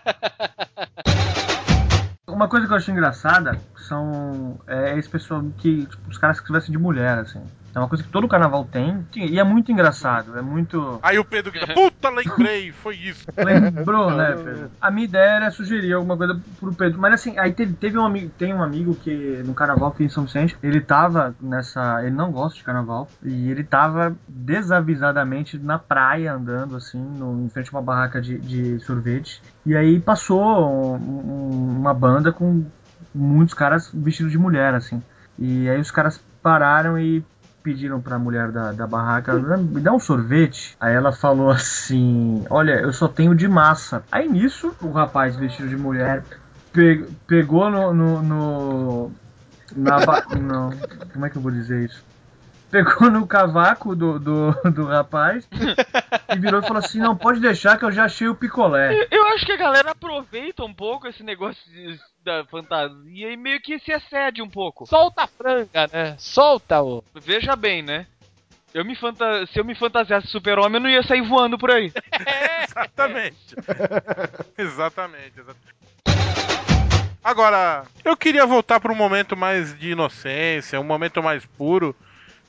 uma coisa que eu achei engraçada são é, esse pessoal que. Tipo, os caras que se vestem de mulher, assim. É uma coisa que todo carnaval tem. E é muito engraçado. É muito. Aí o Pedro grita, puta, lembrei, foi isso. Lembrou, né, Pedro? A minha ideia era sugerir alguma coisa pro Pedro. Mas assim, aí teve, teve um amigo, tem um amigo que no carnaval aqui em São Vicente, ele tava nessa. Ele não gosta de carnaval. E ele tava desavisadamente na praia andando, assim, no, em frente a uma barraca de, de sorvete. E aí passou um- um- uma banda com muitos caras vestidos de mulher, assim. E aí os caras pararam e pediram pra mulher da, da barraca, me dá um sorvete. Aí ela falou assim: Olha, eu só tenho de massa. Aí nisso, o rapaz vestido de mulher pe- pegou no. no, no na ba- no- como é que eu vou dizer isso? Pegou no cavaco do, do, do rapaz e virou e falou assim: Não, pode deixar que eu já achei o picolé. Eu- Eu acho que a galera aproveita um pouco esse negócio de- da fantasia e meio que se excede um pouco. Solta a franga, né? Solta o. Veja bem, né? Eu me fanta... Se eu me fantasiasse super-homem, eu não ia sair voando por aí. Exatamente. exatamente, exatamente. Agora, eu queria voltar para um momento mais de inocência, um momento mais puro,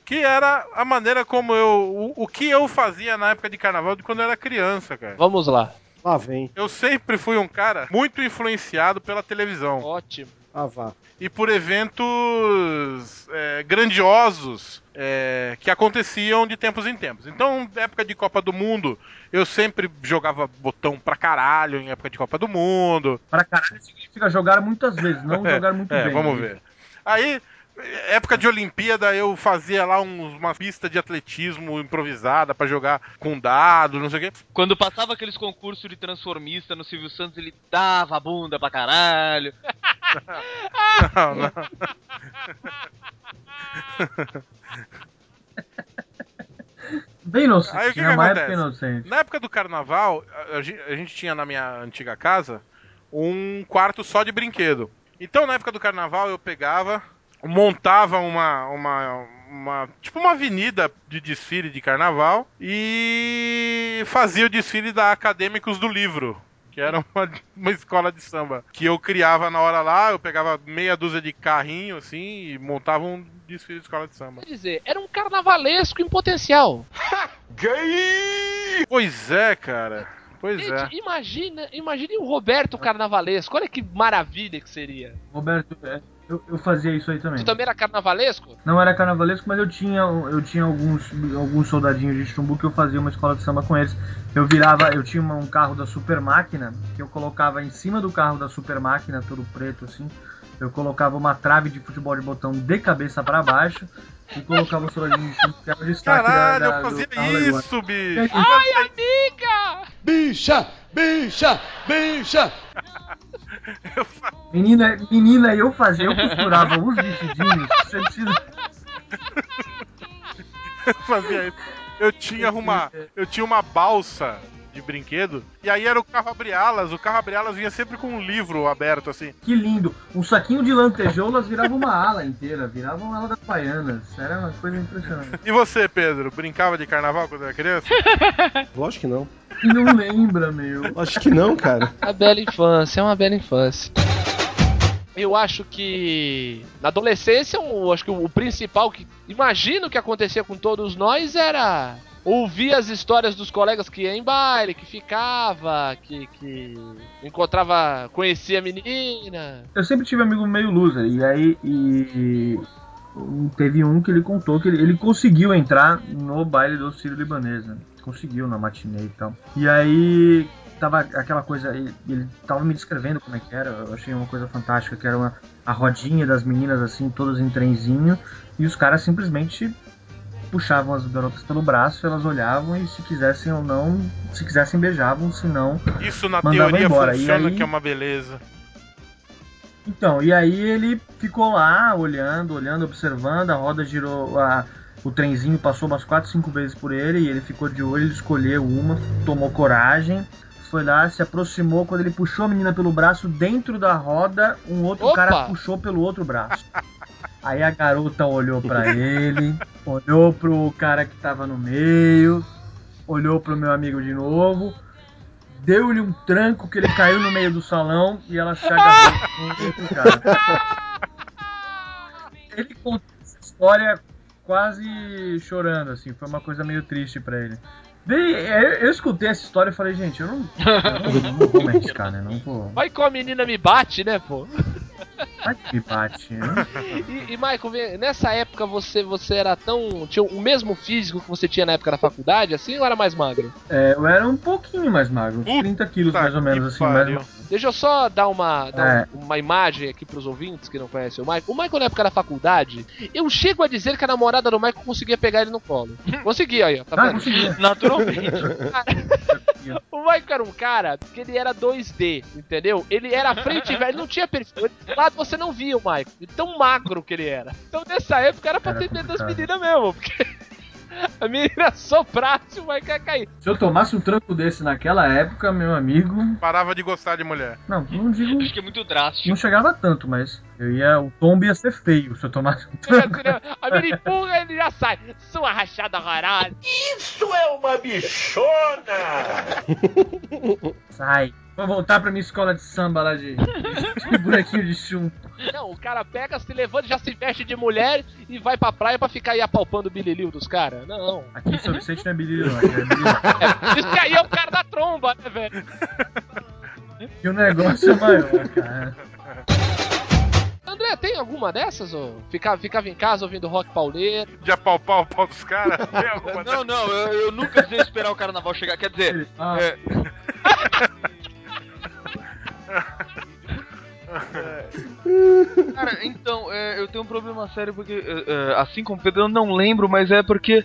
que era a maneira como eu. O, o que eu fazia na época de carnaval de quando eu era criança, cara. Vamos lá. Lá vem. Eu sempre fui um cara muito influenciado pela televisão Ótimo. Ah, vá. e por eventos é, grandiosos é, que aconteciam de tempos em tempos. Então, na época de Copa do Mundo, eu sempre jogava botão pra caralho em época de Copa do Mundo. Pra caralho significa jogar muitas vezes, não jogar muito É, bem. vamos ver. Aí, época de Olimpíada, eu fazia lá uns, uma pista de atletismo improvisada pra jogar com dado, não sei o quê. Quando passava aqueles concursos de transformista no Silvio Santos, ele dava a bunda pra caralho. Não, não. Bem inocente, Aí o que né? que época inocente. Na época do carnaval, a, a gen- a gente tinha na minha antiga casa um quarto só de brinquedo. Então, na época do carnaval, eu pegava, montava uma, uma, uma tipo uma avenida de desfile de carnaval e fazia o desfile da Acadêmicos do Livro. Que era uma, uma escola de samba. Que eu criava na hora lá, eu pegava meia dúzia de carrinho, assim, e montava um desfile de escola de samba. Quer dizer, era um carnavalesco em potencial. Pois é, cara. Pois é. Gente, imagina, imagine o Roberto carnavalesco. Olha que maravilha que seria. Roberto, é, eu, eu fazia isso aí também. Tu também era carnavalesco? Não era carnavalesco, mas eu tinha, eu tinha alguns, alguns soldadinhos de chumbo que eu fazia uma escola de samba com eles. Eu virava, eu tinha uma- um carro da super máquina que eu colocava em cima do carro da super máquina, todo preto assim. Eu colocava uma trave de futebol de botão de cabeça pra baixo e colocava o soldadinho de chumbo que era o destaque Caralho, da, da, eu fazia isso, bicho. Ai, amiga! Bicha! Bicha! Bicha! Menina, menina, eu fazia, eu costurava os vestidinhos. Você precisa. Eu fazia isso. Eu tinha uma, eu tinha uma balsa de brinquedo e aí era o carro abre alas. O carro abre alas vinha sempre com um livro aberto assim. Que lindo! Um saquinho de lantejoulas virava uma ala inteira, virava uma ala das baianas. Era uma coisa impressionante. E você, Pedro, brincava de carnaval quando era criança? Lógico que não. E não lembra, meu. Acho que não, cara. A bela infância, é uma bela infância. Eu acho que na adolescência, eu acho que o principal que imagino que acontecia com todos nós era ouvir as histórias dos colegas que ia em baile, que ficava, que, que encontrava, conhecia a menina. Eu sempre tive amigo meio loser, e aí e, teve um que ele contou que ele, ele conseguiu entrar no baile do Sírio Libanês, né? Conseguiu na matinê e tal. E aí tava aquela coisa, ele, ele tava me descrevendo como é que era, eu achei uma coisa fantástica, que era uma, a rodinha das meninas assim, todas em trenzinho, e os caras simplesmente puxavam as garotas pelo braço, elas olhavam e se quisessem ou não, se quisessem beijavam, se não Isso na teoria embora, e funciona, aí- que é uma beleza. Então, e aí ele ficou lá olhando, olhando, observando, a roda girou, a, o trenzinho passou umas 4, 5 vezes por ele e ele ficou de olho, ele escolheu uma, tomou coragem, foi lá, se aproximou, quando ele puxou a menina pelo braço, dentro da roda, um outro Opa! cara puxou pelo outro braço. Aí a garota olhou pra ele, olhou pro cara que tava no meio, olhou pro meu amigo de novo, deu-lhe um tranco que ele caiu no meio do salão e ela se agarrou com outro cara. Ele contou essa história quase chorando, assim, foi uma coisa meio triste pra ele. Daí, eu, eu escutei essa história e falei, gente, eu não, eu não, não vou me arriscar, né? Não vou. Vai com a menina me bate, né, pô? Vai que me bate. né? E, e Michael, nessa época você, você era tão. tinha o mesmo físico que você tinha na época da faculdade, assim, ou era mais magro? É, eu era um pouquinho mais magro, uns Puta 30 quilos mais ou menos, assim, mais. Deixa eu só dar uma, dar É. um- uma imagem aqui pros ouvintes que não conhecem o Michael. O Michael, na época da faculdade, eu chego a dizer que a namorada do Michael conseguia pegar ele no colo. Conseguia aí, ó, tá Ah, vendo? conseguia. O Michael era um cara que ele era 2D, entendeu? Ele era frente e velho, não tinha perfil. Lado você não via o Michael, tão magro que ele era. Então nessa época era pra Era ter medo das meninas mesmo, porque a menina soprasse ia cair. Se eu tomasse um tranco desse naquela época, meu amigo. Parava de gostar de mulher. Não, não digo. Acho que é muito drástico. Não chegava tanto, mas eu ia. O tombo ia ser feio se eu tomasse um tranco. A menina empurra ele já sai. Sua rachada horrorosa. Isso é uma bichona! Sai. Vou voltar pra minha escola de samba lá de, de bonequinho de chumbo. Não, o cara pega, se levanta, já se veste de mulher e vai pra praia pra ficar aí apalpando o bililio dos caras. Não. Aqui em São Vicente não é não. Aqui é bilhete. Isso que aí é o cara da tromba, né, velho? E o negócio é maior, cara. André, tem alguma dessas? Ou ficava, ficava em casa ouvindo rock pauleiro? De apalpar o pau dos caras. Tem alguma Não, não, eu, eu nunca sei esperar o carnaval chegar. Quer dizer, ah, é, Cara, então, é, eu tenho um problema sério porque, é, é, assim como o Pedro, eu não lembro, mas é porque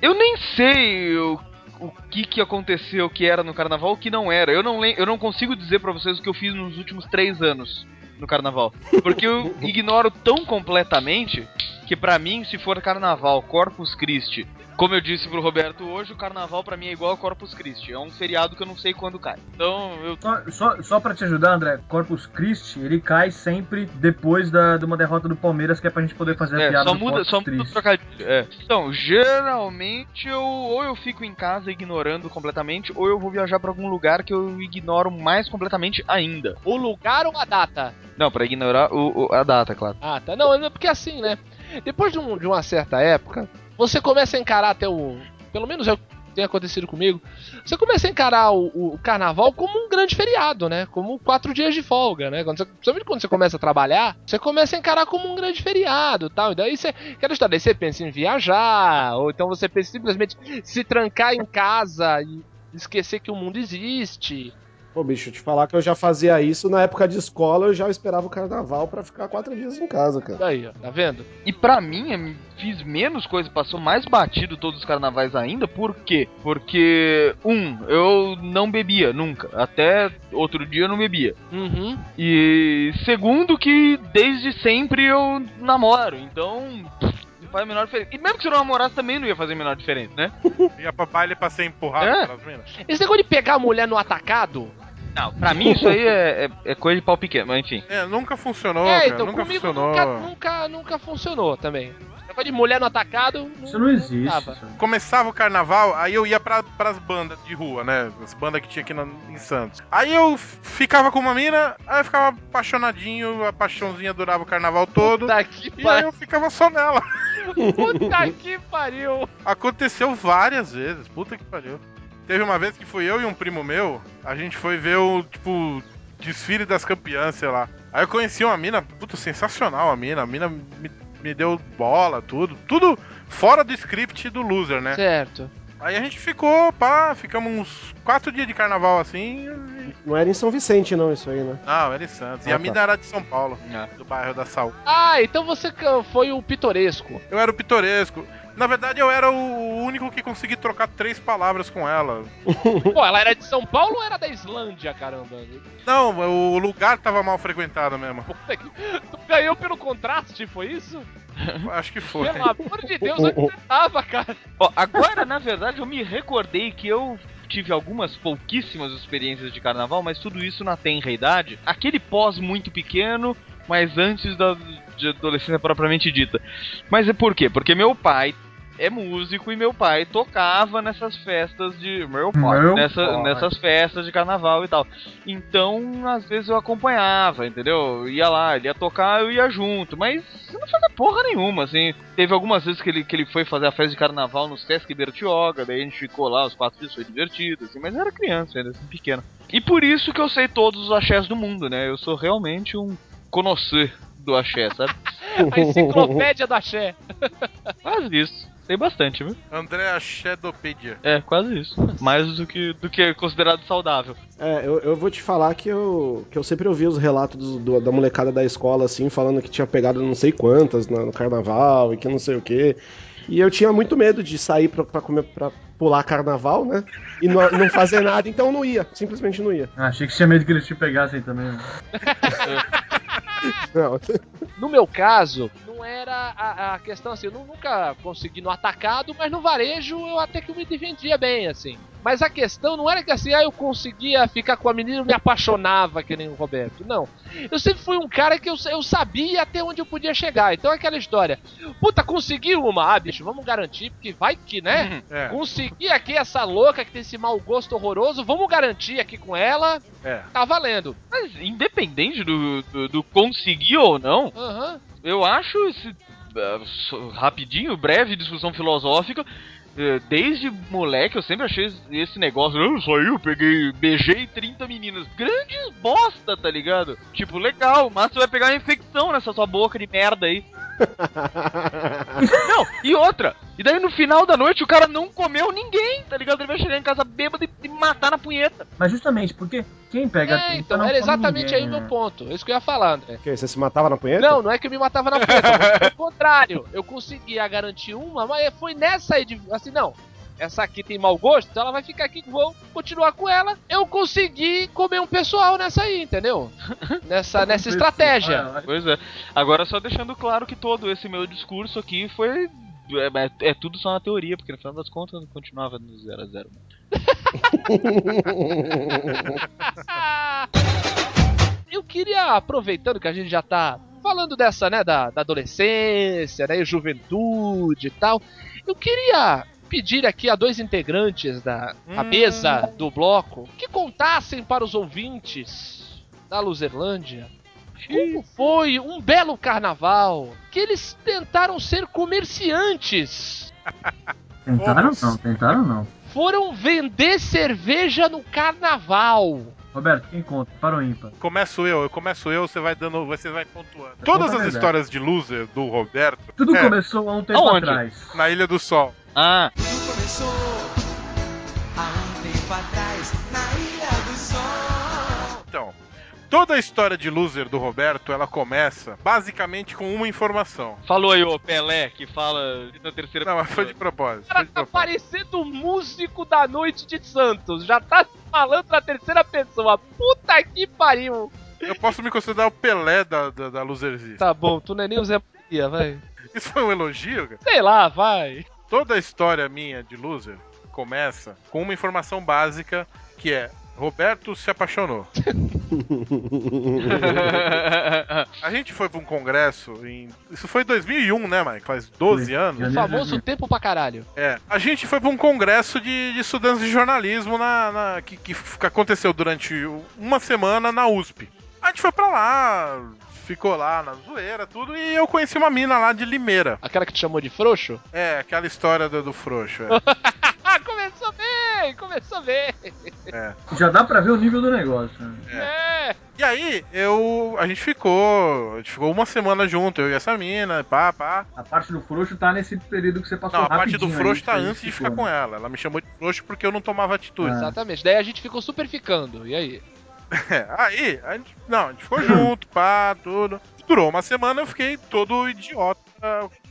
eu nem sei o, o que que aconteceu que era no carnaval o que não era. Eu não, eu não consigo dizer pra vocês o que eu fiz nos últimos três anos no carnaval. Porque eu ignoro tão completamente que pra mim, se for carnaval, Corpus Christi, como eu disse pro Roberto hoje, o carnaval pra mim é igual ao Corpus Christi. É um feriado que eu não sei quando cai. Então, eu Só, só, só pra te ajudar, André, Corpus Christi, ele cai sempre depois da, de uma derrota do Palmeiras, que é pra gente poder fazer a É, piada só do muda, Corpus só muda o trocadilho. É. Então, geralmente eu ou eu fico em casa ignorando completamente, ou eu vou viajar pra algum lugar que eu ignoro mais completamente ainda. O lugar ou a data? Não, pra ignorar o, o- a data, claro. Ah, tá. Não, é porque assim, né? Depois de, um- de uma certa época, você começa a encarar até o. Pelo menos é o que tem acontecido comigo. Você começa a encarar o, o carnaval como um grande feriado, né? Como quatro dias de folga, né? Quando você, principalmente quando você começa a trabalhar, você começa a encarar como um grande feriado tal. E daí você. Aquela história, daí você pensa em viajar, ou então você pensa simplesmente se trancar em casa e esquecer que o mundo existe. Pô, bicho, te falar que eu já fazia isso na época de escola, eu já esperava o carnaval pra ficar quatro dias em casa, cara. Daí, ó, tá vendo? E pra mim, eu fiz menos coisa, passou mais batido todos os carnavais ainda, por quê? Porque, um, eu não bebia nunca. Até outro dia eu não bebia. Uhum. E segundo que desde sempre eu namoro, então faz a menor diferença. E mesmo que você não namorasse também não ia fazer a menor diferença, né? Ia pra baile pra ser empurrado É? pelas minas. Esse negócio de pegar a mulher no atacado. Não, pra mim isso aí é, é- é coisa de pau pequeno, mas enfim. É, nunca funcionou, é, cara. então nunca comigo funcionou. nunca, nunca, nunca funcionou também. Negócio de mulher no atacado. Isso não existe. isso. Começava o carnaval, aí eu ia pra, pras bandas de rua, né? As bandas que tinha aqui na- em Santos. Aí eu ficava com uma mina, aí eu ficava apaixonadinho, a paixãozinha durava o carnaval todo. Puta que E aí pariu. eu ficava só nela. Puta que pariu. Aconteceu várias vezes, puta que pariu. Teve uma vez que fui eu e um primo meu, a gente foi ver o, tipo, desfile das campeãs, sei lá. Aí eu conheci uma mina, puta, sensacional a mina. A mina me, me deu bola, tudo. Tudo fora do script do loser, né? Certo. Aí a gente ficou, pá, ficamos uns quatro dias de carnaval assim. e- Não era em São Vicente, não, isso aí, né? Não, era em Santos. E Ah, a tá. mina era de São Paulo, É. do bairro da Sal. Ah, então você foi o pitoresco. Eu era o pitoresco. Na verdade, eu era o único que consegui trocar três palavras com ela. Pô, ela era de São Paulo ou era da Islândia, caramba? Não, o lugar tava mal frequentado mesmo. Puta que... Tu ganhou pelo contraste, foi isso? Acho que foi. Pelo amor de Deus, onde você tava, cara? Ó, agora, na verdade, eu me recordei que eu tive algumas pouquíssimas experiências de carnaval, mas tudo isso na tenra idade. Aquele pós muito pequeno, mas antes da de adolescência propriamente dita. Mas é por quê? Porque meu pai é músico e meu pai tocava nessas festas de. Meu pai. Meu nessa- pai. Nessas festas de carnaval e tal. Então, às vezes eu acompanhava, entendeu? Eu ia lá, ele ia tocar, eu ia junto, mas não fazia porra nenhuma, assim. Teve algumas vezes que ele, que ele foi fazer a festa de carnaval no Sesc Bertioga, daí a gente ficou lá, os quatro dias, foi divertido, assim, mas eu era criança ainda, assim, pequena. E por isso que eu sei todos os axés do mundo, né? Eu sou realmente um conhecer do axé, sabe? A enciclopédia do axé. Quase isso. Sei bastante, viu? André Shadopedia. É, quase isso. Mais do que, do que é considerado saudável. É, eu, eu vou te falar que eu, que eu sempre ouvi os relatos do- do- da molecada da escola, assim, falando que tinha pegado não sei quantas na- no carnaval e que não sei o quê. E eu tinha muito medo de sair pra, pra, comer, pra pular carnaval, né? E não, não fazer nada, então eu não ia, simplesmente não ia. Ah, achei que tinha medo que eles te pegassem também. né? No meu caso, não era a, a questão assim, eu nu- nunca consegui no atacado, mas no varejo eu até que me defendia bem, assim. Mas a questão não era que assim, ah, eu conseguia ficar com a menina e me apaixonava que nem o Roberto. Não. Eu sempre fui um cara que eu, eu sabia até onde eu podia chegar. Então é aquela história. Puta, consegui uma. Ah, bicho, vamos garantir, porque vai que, né? É, Consegui aqui essa louca que tem esse mau gosto horroroso, vamos garantir aqui com ela. é. Tá valendo. Mas independente do, do, do conseguir ou não, Aham. Eu acho esse. so- rapidinho, breve discussão filosófica. eh, Desde moleque eu sempre achei esse negócio. Eu saí, eu peguei, beijei 30 meninas. Grandes bosta, tá ligado? Tipo, legal, mas você vai pegar uma infecção nessa sua boca de merda aí. Não, e outra. E daí no final da noite o cara não comeu ninguém, tá ligado? Ele vai chegar em casa bêbado e, e matar na punheta. Mas justamente porque quem pega É, 30 então, não era exatamente ninguém, aí o né? meu ponto. É isso que eu ia falar, André. Que, você se matava na punheta? Não, não é que eu me matava na punheta, pelo contrário. Eu conseguia garantir uma, mas foi nessa aí de. Assim, não. Essa aqui tem mau gosto, então ela vai ficar aqui, vou continuar com ela. Eu consegui comer um pessoal nessa aí, entendeu? Nessa, nessa estratégia. Ah, Pois é. Agora só deixando claro que todo esse meu discurso aqui foi. É, é tudo só na teoria, porque no final das contas eu continuava no 0 a 0 Eu queria, aproveitando que a gente já tá falando dessa, né, da, da adolescência, né, e juventude e tal, eu queria pedir aqui a dois integrantes da a Hum. mesa do bloco que contassem para os ouvintes da Luzerlândia como foi um belo carnaval que eles tentaram ser comerciantes. Tentaram não, tentaram não. Foram vender cerveja no carnaval. Roberto, quem conta? Para o ímpar. Começo eu, eu começo eu, você vai dando, você vai pontuando. Todas as histórias de loser do Roberto Tudo É. começou há um tempo Aonde? atrás. na Ilha do Sol. Ah, Tudo começou há um tempo atrás toda a história de loser do Roberto, ela começa basicamente com uma informação. falou aí o Pelé que fala na terceira Não, mas foi de propósito. O cara de tá propósito. parecendo o músico da noite de Santos. Já tá falando na terceira pessoa. Puta que pariu. Eu posso me considerar o Pelé da, da, da loserzice. Tá bom, tu não é nem o Zé Maria, vai. Isso foi um elogio, cara? Sei lá, vai. Toda a história minha de loser começa com uma informação básica que é Roberto se apaixonou. A gente foi pra um congresso em. Isso foi em 2001, né, Mike? Faz 12 Foi. anos. O famoso 2000. tempo pra caralho. É. A gente foi pra um congresso de, de estudantes de jornalismo na, na- que, que aconteceu durante uma semana na USP. A gente foi pra lá, ficou lá na zoeira, tudo, e eu conheci uma mina lá de Limeira. Aquela que te chamou de frouxo? É, aquela história do, do frouxo. É. Começou bem, começou bem. é. Já dá pra ver o nível do negócio. né? É. E aí, eu. A gente ficou. A gente ficou uma semana junto, eu e essa mina, pá, pá. A parte do frouxo tá nesse período que você passou Não, a parte do frouxo aí, tá antes de ficou, ficar com né? ela. Ela me chamou de frouxo porque eu não tomava atitude. Ah. Exatamente. Daí a gente ficou super ficando. E aí? Aí, a gente, não, a gente ficou junto, pá, tudo. Durou uma semana, eu fiquei todo idiota,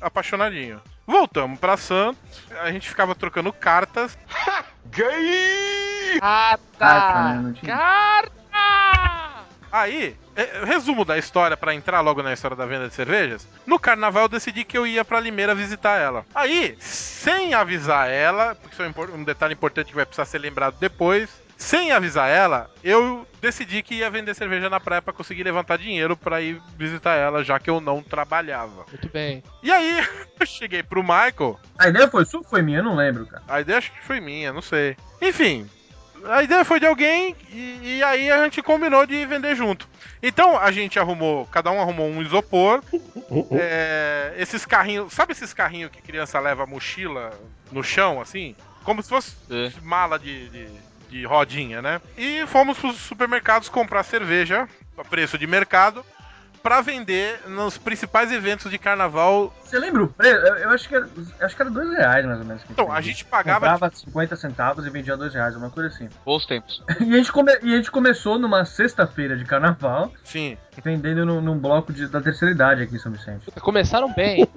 apaixonadinho. Voltamos pra Santos, a gente ficava trocando cartas. Carta! Carta, né? Não tinha- Carta! Aí, é, resumo da história pra entrar logo na história da venda de cervejas. No carnaval eu decidi que eu ia pra Limeira visitar ela. Aí, sem avisar ela, porque isso é um um detalhe importante que vai precisar ser lembrado depois, sem avisar ela, eu decidi que ia vender cerveja na praia pra conseguir levantar dinheiro pra ir visitar ela, já que eu não trabalhava. Muito bem. E aí, eu cheguei pro Michael, A ideia foi sua ou foi minha? Eu não lembro, cara. a ideia acho que foi minha, não sei. Enfim, a ideia foi de alguém e, e aí a gente combinou de vender junto. Então a gente arrumou, cada um arrumou um isopor, é, esses carrinhos, sabe esses carrinhos que criança leva mochila no chão, assim? Como se fosse É. mala de, de, de rodinha, né? E fomos pros supermercados comprar cerveja a preço de mercado pra vender nos principais eventos de carnaval. Você lembra o preço? Eu, eu acho que era, acho que era dois reais, mais ou menos. que Então, a gente pagava Comprava 50 centavos e vendia dois reais, uma coisa assim. Bons tempos. E a gente, come- e a gente começou numa sexta-feira de carnaval, Sim. Vendendo num, num bloco de- da terceira idade aqui em São Vicente. Começaram bem.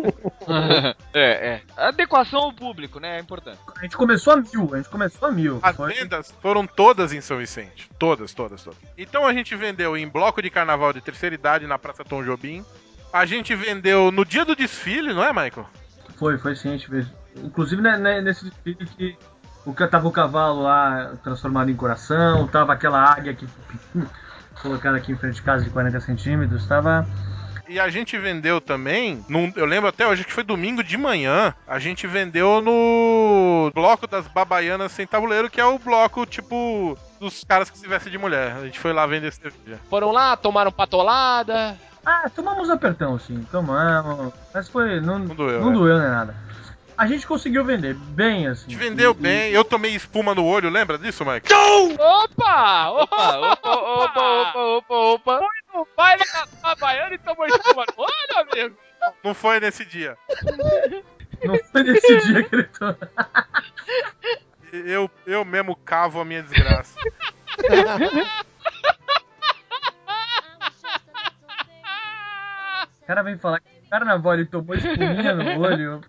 é, é. Adequação ao público, né? É importante. A gente começou a mil, a gente começou a mil. As Foi- vendas foram todas em São Vicente. Todas, todas, todas. Então a gente vendeu em bloco de carnaval de terceira idade na Praça Tom Jobim. A gente vendeu no dia do desfile, não é, Michael? Foi, foi sim, a gente fez. Inclusive né, né, nesse desfile que o que tava o cavalo lá transformado em coração, tava aquela águia que colocada aqui em frente de casa de 40 centímetros, tava. E a gente vendeu também, num- eu lembro até hoje que foi domingo de manhã, a gente vendeu no bloco das babaianas sem tabuleiro, que é o bloco, tipo, dos caras que se vestem de mulher. A gente foi lá vender cerveja. Foram lá, tomaram patolada. Ah, tomamos apertão, sim, tomamos. Mas foi. Não, Não doeu, não né? doeu nem nada. A gente conseguiu vender bem, assim. A gente vendeu E- bem, eu tomei espuma no olho, lembra disso, Michael? Opa! Opa, opa, opa, opa, opa, opa. No baile da Baiana e tomou espuma no olho, amigo. Não foi nesse dia. Não foi nesse dia que ele tomou. Eu, eu mesmo cavo a minha desgraça. O cara vem falar que no carnaval ele tomou espuminha no olho.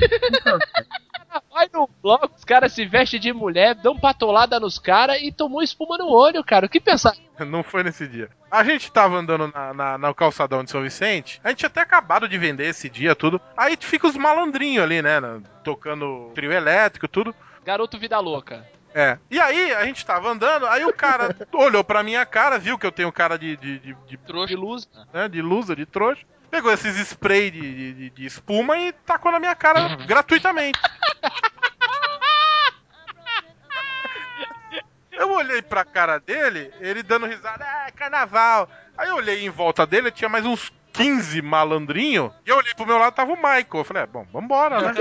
Vai no bloco, os caras se vestem de mulher, dão patolada nos caras e tomou espuma no olho, cara. O que pensar? Não foi nesse dia. A gente tava andando na, na, na calçadão de São Vicente. A gente tinha até acabado de vender esse dia, tudo. Aí fica os malandrinhos ali, né? Tocando trio elétrico, tudo. Garoto vida louca. É. E aí, a gente tava andando, aí o cara olhou pra minha cara, viu que eu tenho cara de, de, de, de, De luz. né, de lusa, de trouxa. Pegou esses spray de, de, de- espuma e tacou na minha cara gratuitamente. Eu olhei pra cara dele, ele dando risada, é carnaval. Aí eu olhei em volta dele, tinha mais uns 15 malandrinhos. E eu olhei pro meu lado, tava o Michael. Eu falei, é, bom, vambora, né?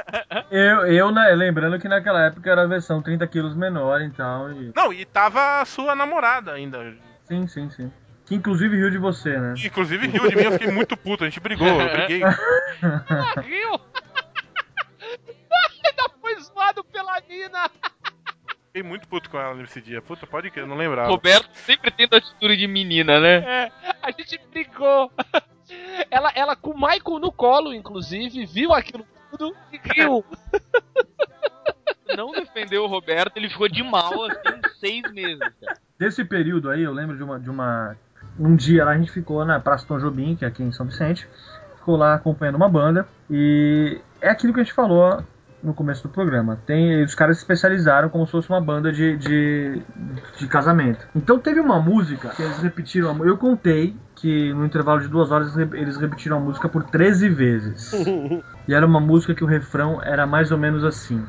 Eu, eu né, lembrando que naquela época era a versão 30 quilos menor, então. E... Não, e tava a sua namorada ainda. Sim, sim, sim. Que inclusive riu de você, né? Inclusive riu de mim, eu fiquei muito puto. A gente brigou, eu briguei. Ah, riu! Ainda foi zoado pela mina! Fiquei muito puto com ela nesse dia. Puta, pode crer, eu não lembrava. Roberto sempre tendo atitude de menina, né? É, a gente brigou. Ela, ela com o Michael no colo, inclusive, viu aquilo tudo e riu. Não defendeu o Roberto, ele ficou de mal, assim, seis meses, cara. Desse período aí, eu lembro de uma, de uma. Um dia lá a gente ficou na Praça Tom Jobim, que é aqui em São Vicente. Ficou lá acompanhando uma banda. E é aquilo que a gente falou no começo do programa. Tem, os caras se especializaram como se fosse uma banda de, de, de casamento. Então teve uma música que eles repetiram. a- Eu contei que no intervalo de duas horas eles re- eles repetiram a música por 13 vezes. e era uma música que o refrão era mais ou menos assim.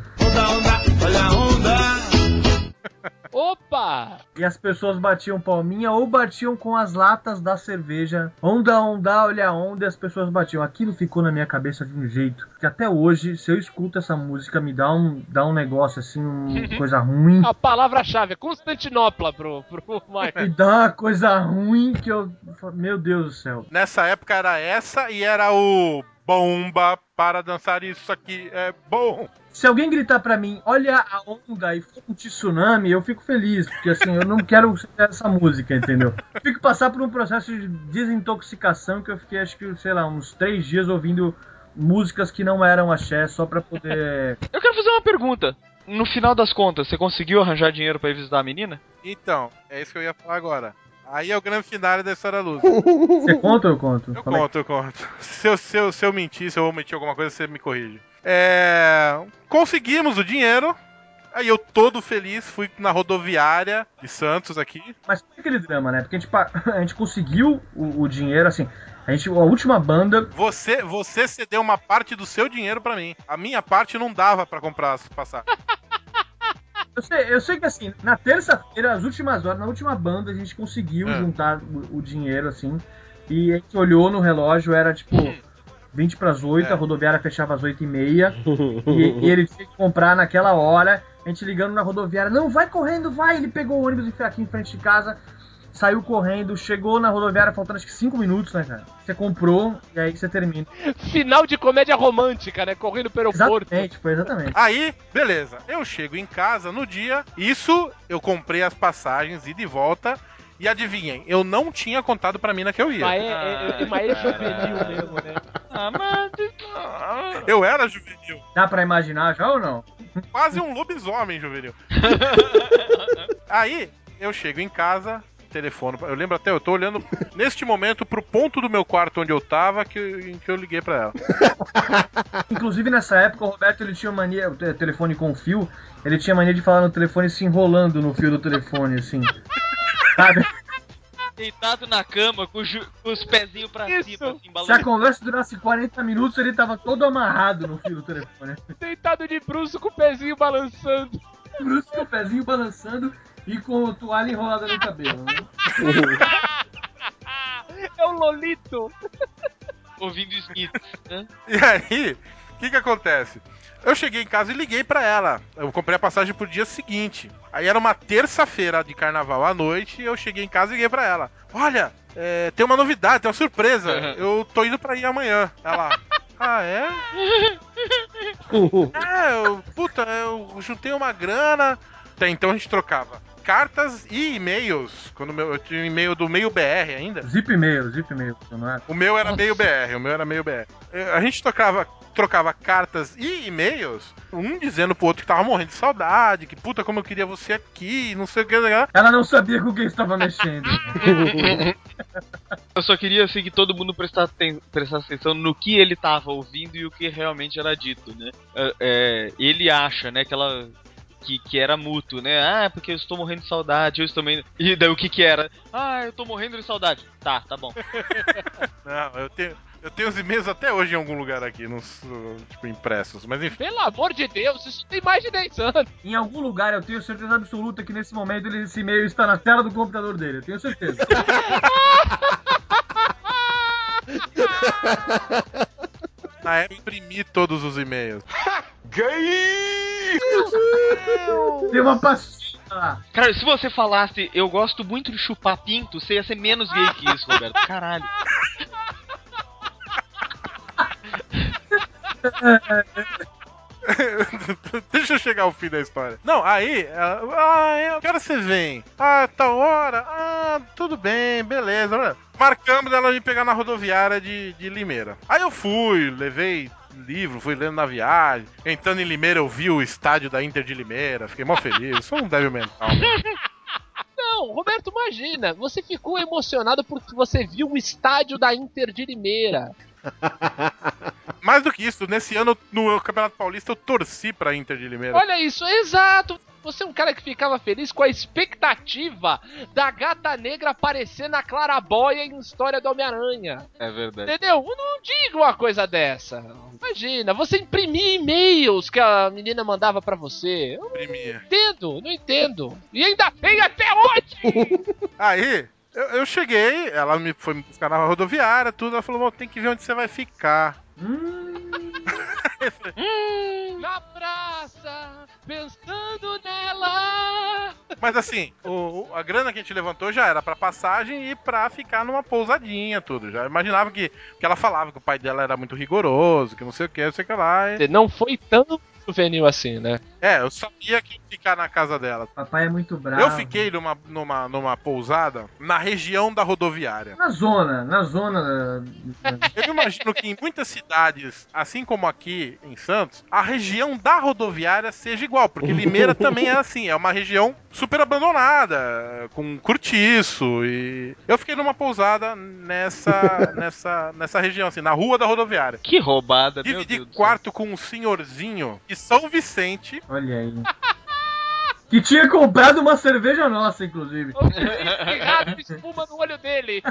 Opa! E as pessoas batiam palminha ou batiam com as latas da cerveja. Onda, onda, olha a onda, e as pessoas batiam. Aquilo ficou na minha cabeça de um jeito que até hoje, se eu escuto essa música, me dá um, dá um negócio assim, uma coisa ruim. A palavra-chave é Constantinopla pro, pro Michael. Me dá uma coisa ruim que eu. Meu Deus do céu. Nessa época era essa e era o bomba para dançar isso aqui é bom. Se alguém gritar pra mim, olha a onda e for um tsunami, eu fico feliz, porque assim, eu não quero essa música, entendeu? Eu fico passar por um processo de desintoxicação que eu fiquei, acho que, sei lá, uns três dias ouvindo músicas que não eram axé só pra poder. Eu quero fazer uma pergunta. No final das contas, você conseguiu arranjar dinheiro pra ir visitar a menina? Então, é isso que eu ia falar agora. Aí é o grande final da história luz. Você conta ou eu conto? Eu Fala aí. conto, eu conto. Se eu, se, eu, se eu mentir, se eu omitir alguma coisa, você me corrige. É, conseguimos o dinheiro Aí eu todo feliz fui na rodoviária de Santos aqui. Mas foi aquele drama, né? Porque a gente, a gente conseguiu o, o dinheiro, assim. A gente, a última banda. Você, você cedeu uma parte do seu dinheiro pra mim. A minha parte não dava pra comprar as passagens. Eu sei, eu sei que assim, na terça-feira, as últimas horas, na última banda, a gente conseguiu É. juntar o, o dinheiro, assim. E a gente olhou no relógio, era tipo 20 para as 8, É. a rodoviária fechava às 8 e meia. e, e ele tinha que comprar naquela hora. A gente ligando na rodoviária, não, vai correndo, vai. Ele pegou o ônibus aqui em frente de casa, saiu correndo, chegou na rodoviária faltando acho que 5 minutos, né, cara? Você comprou e aí você termina. Final de comédia romântica, né? Correndo pelo aeroporto. Exatamente, foi exatamente. Aí, beleza. Eu chego em casa no dia. Isso, eu comprei as passagens e de volta. E adivinhem, eu não tinha contado pra mina que eu ia. Mas é, é, é, mas é Caralho. juvenil mesmo, né? Ah, mas. ah, Eu era juvenil. Dá pra imaginar já ou não? Quase um lobisomem juvenil. Aí, eu chego em casa, telefone. Eu lembro até, eu tô olhando neste momento pro ponto do meu quarto onde eu tava que, eu- em que eu liguei pra ela. Inclusive nessa época o Roberto ele tinha mania, o te- telefone com fio, ele tinha mania de falar no telefone se enrolando no fio do telefone, assim. Sabe? Deitado na cama com, com os pezinhos pra Isso. cima, assim, Se a conversa durasse 40 minutos, ele tava todo amarrado no fio do telefone. Deitado de bruxo com o pezinho balançando. Bruce com o pezinho balançando e com toalha enrolada no cabelo. Né? É o Lolito. Ouvindo Smith. Né? E aí, o que que acontece? Eu cheguei em casa e liguei pra ela. Eu comprei a passagem pro dia seguinte. Aí era uma terça-feira de carnaval à noite e eu cheguei em casa e liguei pra ela. Olha, é, tem uma novidade, tem uma surpresa. Eu tô indo pra ir amanhã. Ela. Ah, é? É, eu, puta, eu juntei uma grana. Até então a gente trocava cartas e e-mails. Quando meu, eu tinha um e-mail do meio BR ainda. Zip e-mail, zip e-mail, não é? O meu era meio BR, o meu era meio BR. Eh, A gente trocava, trocava cartas e e-mails, um dizendo pro outro que tava morrendo de saudade, que puta como eu queria você aqui, não sei o que. não sei o que. Ela não sabia com quem estava mexendo. Eu só queria assim que todo mundo prestasse, prestasse atenção no que ele tava ouvindo e o que realmente era dito, né? É, ele acha, né, que ela. Que, que era mútuo, né? Ah, porque eu estou morrendo de saudade, eu estou morrendo. E daí o que que era? Ah, eu tô morrendo de saudade. Tá, tá bom. Não, eu tenho, eu tenho os e-mails até hoje em algum lugar aqui, nos, tipo, impressos, mas enfim. Pelo amor de Deus, isso tem mais de 10 anos. Em algum lugar eu tenho certeza absoluta que nesse momento ele- esse e-mail está na tela do computador dele, eu tenho certeza. Na época eu imprimi todos os e-mails. Tem uma pastinha lá. Cara, se você falasse eu gosto muito de chupar pinto, você ia ser menos gay que isso, Roberto. Caralho. Deixa eu chegar ao fim da história. Não, aí, ah, eu quero você vem. Ah, tal hora. Ah, tudo bem, beleza. Marcamos ela me pegar na rodoviária de, de Limeira. Aí eu fui, levei livro, fui lendo na viagem. Entrando em Limeira, eu vi o estádio da Inter de Limeira. Fiquei mó feliz. Sou um débil mental. né? Não, Roberto, imagina. Você ficou emocionado porque você viu o estádio da Inter de Limeira. Mais do que isso, nesse ano no Campeonato Paulista eu torci pra Inter de Limeira. Olha isso, exato. Você é um cara que ficava feliz com a expectativa da gata negra aparecer na clarabóia em História do Homem-Aranha. É verdade. Entendeu? Eu Não diga uma coisa dessa. Imagina, você imprimia e-mails que a menina mandava pra você. Eu não Imprimia. entendo, não entendo. E ainda tem até hoje! Aí, eu, eu cheguei, ela me foi me buscar na rodoviária, tudo. Ela falou: "Bom, tem que ver onde você vai ficar. Hum, na praça, pensando nela. Mas assim, o- o- a grana que a gente levantou já era pra passagem e pra ficar numa pousadinha, tudo. Já imaginava que, que ela falava que o pai dela era muito rigoroso, que não sei o que, não sei o que lá. e- Não foi tão juvenil assim, né? É, eu sabia que ia ficar na casa dela. Papai é muito bravo. Eu fiquei numa, numa, numa pousada na região da rodoviária. Na zona, na zona. da- Eu imagino que em muitas cidades, assim como aqui em Santos, a região da rodoviária seja igual, porque Limeira também é assim, é uma região super abandonada, com cortiço e eu fiquei numa pousada nessa nessa nessa região assim, na rua da rodoviária. Que roubada, meu Dividi Deus do céu. quarto com um senhorzinho de São Vicente Olha aí. Que tinha comprado uma cerveja nossa, inclusive. Espirrado espuma no olho dele.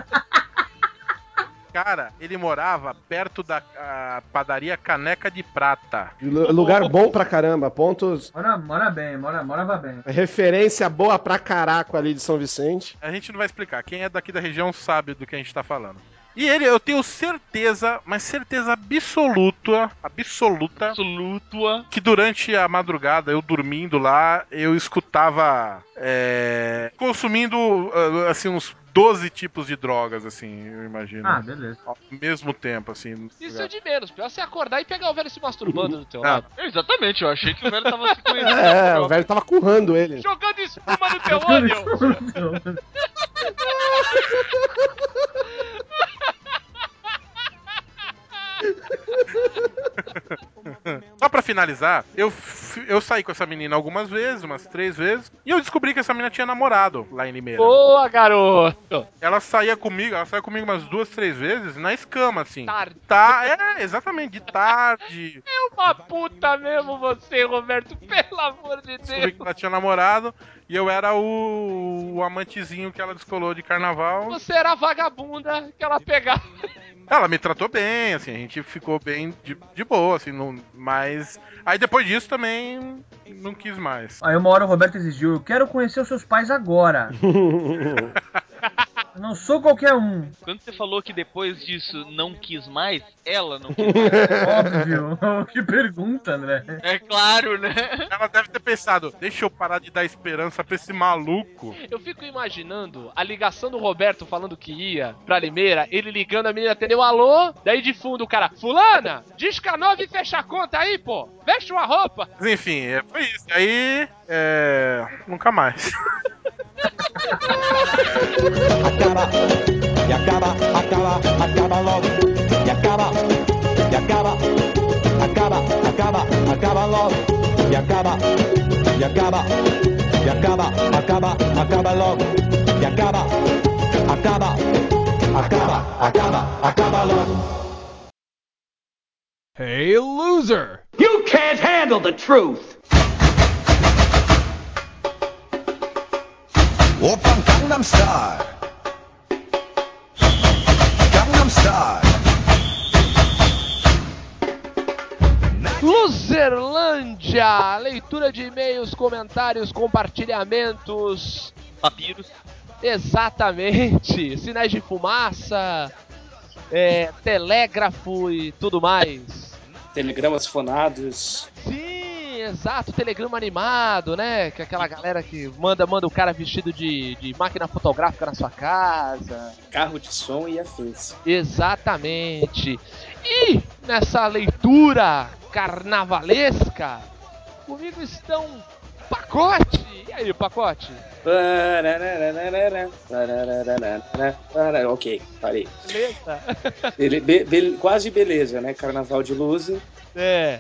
Cara, ele morava perto da padaria Caneca de Prata. Lu- Lugar bom pra caramba. Pontos. Mora, mora bem, mora, morava bem. Referência boa pra caraco ali de São Vicente. A gente não vai explicar. Quem é daqui da região sabe do que a gente tá falando. E ele, eu tenho certeza, mas certeza absoluta, absoluta, Absoluta. que durante a madrugada, eu dormindo lá, eu escutava é, consumindo ah, assim uns 12 tipos de drogas, assim, eu imagino. Ah, beleza. Ao mesmo tempo, assim. Isso é de menos. Pior você acordar e pegar o velho se masturbando do teu Ah. lado. Exatamente, eu achei que o velho tava se conhecendo. É, o velho tava currando ele. Jogando espuma no teu olho. Só pra finalizar, eu, eu saí com essa menina algumas vezes, umas três vezes, e eu descobri que essa menina tinha namorado lá em Limeira. Boa, garoto. Ela saía comigo, ela saía comigo umas duas, três vezes na escama, assim. Tarde. Tá, é, exatamente, de tarde. É uma puta mesmo você, Roberto. Pelo amor de Descobri Deus. que ela tinha namorado e eu era o, o amantezinho que ela descolou de carnaval. Você era a vagabunda que ela pegava. Ela me tratou bem, assim, a gente ficou bem de, de boa, assim, não, mas. Aí depois disso também não quis mais. Aí uma hora o Roberto exigiu, eu quero conhecer os seus pais agora. Eu não sou qualquer um. Quando você falou que depois disso não quis mais, ela não quis mais. Óbvio. que pergunta, André. É claro, né? Ela deve ter pensado, deixa eu parar de dar esperança pra esse maluco. Eu fico imaginando a ligação do Roberto falando que ia pra Limeira, ele ligando, a menina atendeu alô, daí de fundo o cara, fulana, disca nova e fecha a conta aí, pô, veste uma roupa. Mas enfim, é, foi isso. Aí, é. Nunca mais. acaba, e acaba, acaba, acaba logo, e acaba, e acaba, acaba, acaba, acaba logo, e acaba, e acaba, e acaba, acaba, acaba logo, e acaba, acaba, acaba, acaba, acaba logo. Hey, loser! You can't handle the truth. Open Gangnam Style. Gangnam Style. Luzerlândia! Leitura de e-mails, comentários, compartilhamentos. Papiros. Exatamente. Sinais de fumaça, é, telégrafo e tudo mais. Telegramas fonados. Sim, exato, telegrama animado, né? Que é aquela galera que manda, manda o cara vestido de, de máquina fotográfica na sua casa. carro de som e afins. Exatamente. E nessa leitura carnavalesca, comigo estão Pacote. E aí, Pacote? Ok, parei. Beleza? Bele- be- be- quase beleza, né? Carnaval de luz, É,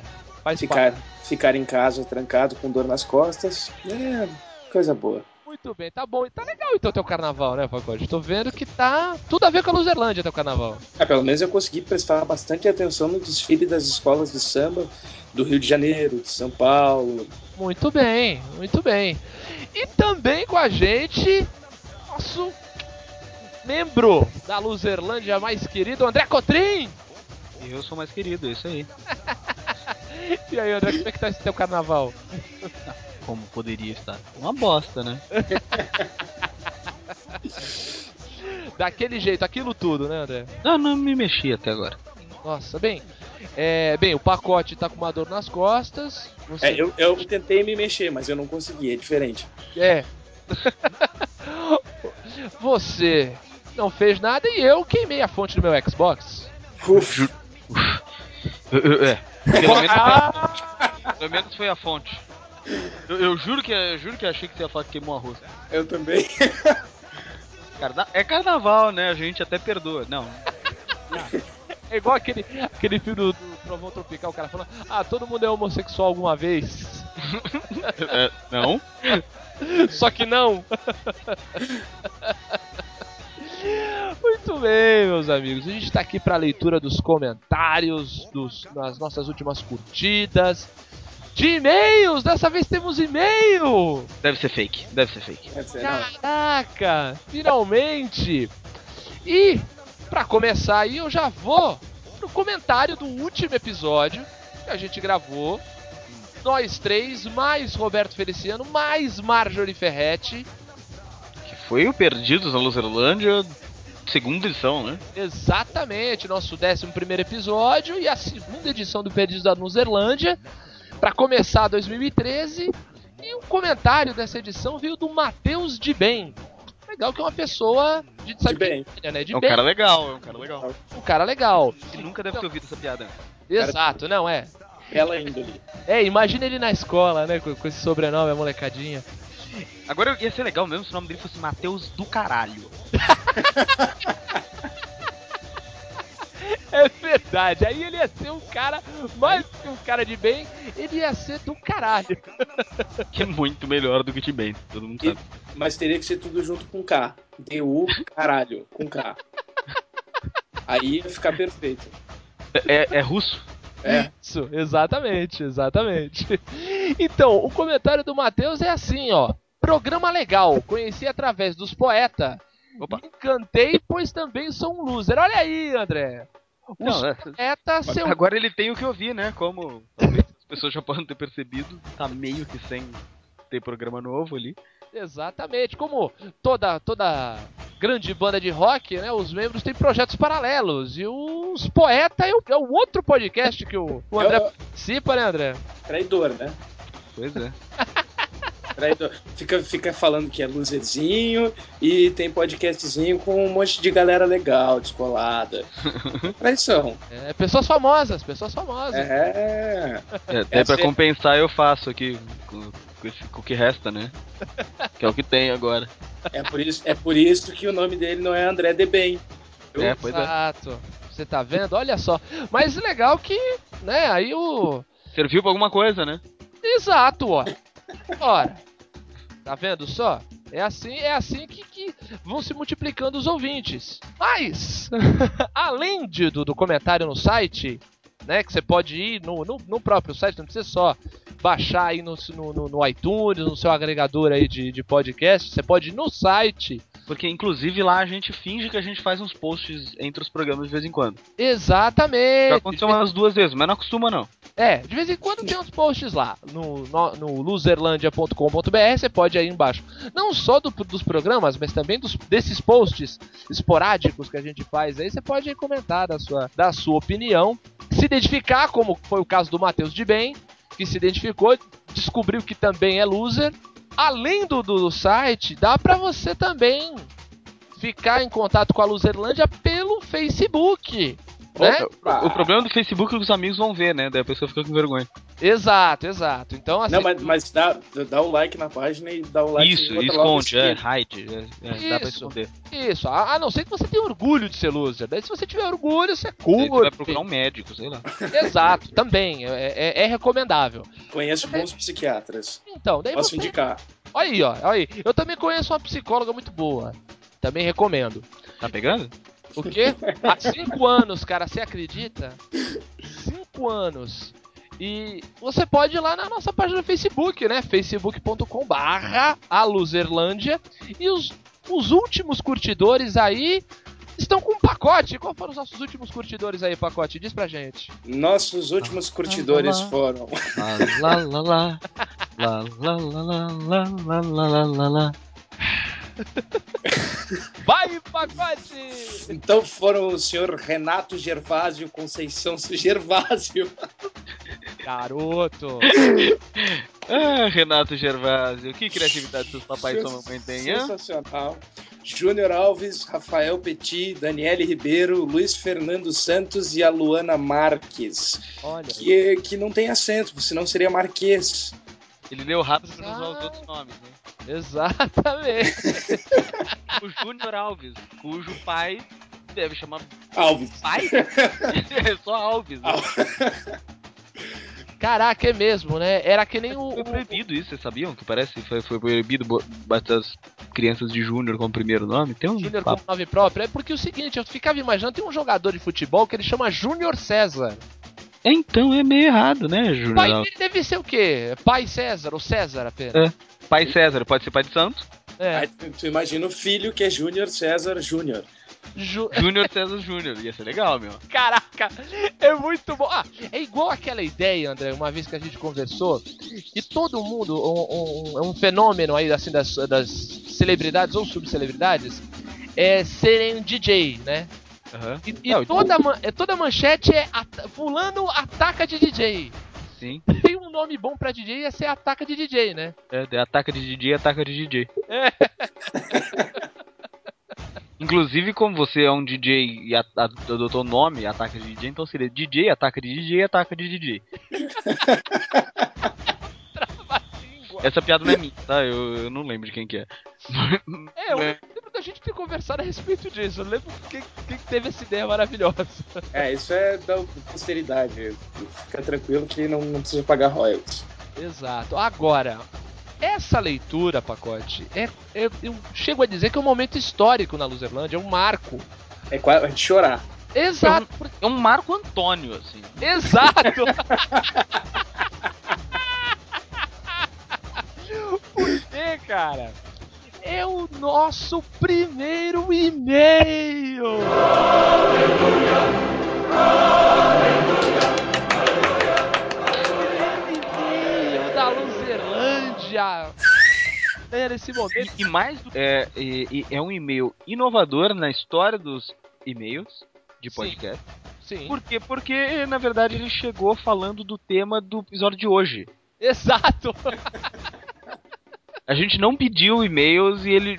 faz ficar, parte. ficar em casa trancado com dor nas costas. É, coisa boa. Muito bem, tá bom. Tá legal então teu carnaval, né, Pacote? Tô vendo que tá tudo a ver com a Luzerlândia teu carnaval. É, pelo menos eu consegui prestar bastante atenção no desfile das escolas de samba do Rio de Janeiro, de São Paulo. Muito bem, muito bem. E também com a gente, nosso membro da Luzerlândia mais querido, André Cotrim. Eu sou mais querido, é isso aí. E aí, André, como é que tá esse teu carnaval? Como poderia estar? Uma bosta, né? Daquele jeito, aquilo tudo, né, André? Não, não me mexi até agora. Nossa, bem. É, bem, o pacote tá com uma dor nas costas. Você... É, eu, eu tentei me mexer, mas eu não consegui, é diferente. É. Você não fez nada e eu queimei a fonte do meu Xbox. Uf, É. Pelo menos, Ah, pelo menos foi a fonte. Eu, eu juro que eu juro que achei que você ia falar que queimou arroz. eu também. Carna... É carnaval, né? A gente até perdoa. Não. é igual aquele, aquele filme do, do Trovão Tropical, o cara falando: Ah, todo mundo é homossexual alguma vez. É, não? Só que não. Muito bem, meus amigos. A gente está aqui para a leitura dos comentários, dos, das nossas últimas curtidas. de e-mails. Dessa vez temos e-mail. Deve ser fake, deve ser fake. Não, Caraca, finalmente. E pra começar aí, eu já vou pro comentário do último episódio que a gente gravou. Nós três, mais Roberto Feliciano, mais Marjorie Ferretti. Foi o Perdidos na Luzerlândia, segunda edição, né? Exatamente, nosso 11 primeiro episódio e a segunda edição do Perdidos da Nuzerlândia. Pra começar 2013. E o comentário dessa edição veio do Matheus de Bem. Legal que é uma pessoa de, de bem. né? De É um bem, cara legal, é um cara legal. um cara legal. Ele nunca deve ter ouvido essa piada. Exato, não é. Bela índole. É, imagina ele na escola, né? Com, com esse sobrenome, a molecadinha. Agora ia ser legal mesmo se o nome dele fosse Matheus do Caralho. É verdade, aí ele ia ser um cara, mais que um cara de bem, ele ia ser do caralho. Que é muito melhor do que T-Bane, todo mundo E- sabe. Mas teria que ser tudo junto com K. D-U, caralho, com K. Aí ia ficar perfeito. É, é russo? É. Isso, exatamente, exatamente. Então, o comentário do Matheus é assim, ó. Programa legal, conheci através dos. Opa. Me encantei, pois também sou um loser. Olha aí, André. Os Não, é- poetas, seu Agora ele tem o que ouvir, né? Como talvez as pessoas já podem ter percebido, tá meio que sem ter programa novo ali. Exatamente, como toda toda grande banda de rock, né, os membros têm projetos paralelos e os poeta é o, é o outro podcast que o, o André É o- participa, né, André? Traidor, né? Pois é. Fica, fica falando que é loserzinho e tem podcastzinho com um monte de galera legal, descolada. Traição. É, pessoas famosas, pessoas famosas. É. É, até Essa pra é- compensar eu faço aqui com, com esse- com o que resta, né? Que é o que tem agora. É por, isso, é por isso que o nome dele não é André de Bem. É, pois é. Exato. Você tá vendo? Olha só. Mas legal que, né, aí o Serviu pra alguma coisa, né? Exato, ó. Ora. Tá vendo só? É assim, é assim que, que vão se multiplicando os ouvintes. Mas, além de, do, do comentário no site, né? Que você pode ir no, no, no próprio site, não precisa só baixar aí no, no, no- iTunes, no seu agregador aí de, de podcast. Você pode ir no site. Porque inclusive lá a gente finge que a gente faz uns posts entre os programas de vez em quando. Exatamente. Já aconteceu umas duas vezes, mas não acostuma não. É, de vez em quando tem uns posts lá no, no, no loserlandia.com.br, você pode ir aí embaixo. Não só do- dos programas, mas também dos, desses posts esporádicos que a gente faz aí, você pode aí comentar da sua, da sua opinião. Se identificar, como foi o caso do Matheus de Bem, que se identificou, descobriu que também é loser. Além do, do site, dá pra você também ficar em contato com a Loserlândia pelo Facebook. Né? O, o problema do Facebook é que os amigos vão ver, né? Daí a pessoa fica com vergonha. Exato, exato. Então, assim, Não, mas, mas dá, dá o like na página e dá o like Isso, e esconde, é, hide. É, é, dá pra Isso. esconder. Isso, a, a não ser que você tenha orgulho de ser loser. Daí se você tiver orgulho, você Daí você vai procurar um médico, sei lá. Exato, também. É, é- é recomendável. Conheço bons psiquiatras. Então, daí Posso você. indicar. Olha aí, ó. Olha aí. Eu também conheço uma psicóloga muito boa. Também recomendo. Tá pegando? O quê? Há cinco anos, cara, você acredita? Cinco anos. E você pode ir lá na nossa página do Facebook, né? facebook.com barra a Luzerlândia. E os, os últimos curtidores aí estão com um pacote. Qual foram os nossos últimos curtidores aí, pacote? Diz pra gente. Nossos últimos curtidores foram Lá, lá, lá, lá. Lá, lá, lá, lá, lá, lá, lá, lá, lá, lá. Vai, pacote! Então foram o senhor Renato Gervásio Conceição Gervásio. Garoto! Ah, Renato Gervásio, que criatividade seus papais e sua mamãe têm, hein? Sensacional. Júnior Alves, Rafael Petit, Daniele Ribeiro, Luiz Fernando Santos e a Luana Marques. Olha. Que, que não tem acento, senão seria Marquês. Ele leu rápido pra não usar os outros nomes, né? Exatamente. O Júnior Alves, cujo pai deve chamar Alves. pai? é só Alves. Né? Caraca, é mesmo, né? Era que nem o. Foi proibido isso, vocês sabiam? Que parece que foi, foi proibido bater as crianças de Júnior como primeiro nome? Tem um Júnior como nome próprio. É porque o seguinte, eu ficava imaginando, tem um jogador de futebol que ele chama Júnior César. Então é meio errado, né, O pai Júnior? dele deve ser o quê? Pai César, ou César apenas. É. Pai César, pode ser pai de santo? É. Aí tu, tu imagina o filho que é Júnior César Júnior. Ju- Júnior César Júnior. Ia ser legal, meu. Caraca, é muito bom. Ah, é igual aquela ideia, André, uma vez que a gente conversou, que todo mundo, um, um- um fenômeno aí assim das, das celebridades ou subcelebridades, é serem um DJ, né? Aham. E, e Não, toda, man- é, toda manchete é at- fulano ataca de DJ. Sim. Tem um nome bom pra DJ é ser ataca de DJ, né? É, de ataca de DJ, ataca de DJ. É. Inclusive, como você é um DJ e adotou o nome ataca de DJ, então seria DJ, ataca de DJ, ataca de DJ. Essa piada não é minha, tá? Eu, eu não lembro de quem que é. É, eu lembro da gente ter conversado a respeito disso. Eu lembro quem, quem teve essa ideia maravilhosa. É, isso é da posteridade. Fica tranquilo que não, não precisa pagar royalties. Exato. Agora, essa leitura, pacote, é, é- eu chego a dizer que é um momento histórico na Luzerlândia, é um marco. É quase de chorar. Exato, É um Marco Antônio, assim. exato. Por quê, cara? É o nosso primeiro e-mail. Primeiro e-mail da Luzerlândia. É nesse momento. E, e mais do é, e- é um e-mail inovador na história dos e-mails de Sim. podcast. Sim. Por quê? Porque, na verdade, ele chegou falando do tema do episódio de hoje. Exato. A gente não pediu e-mails e ele,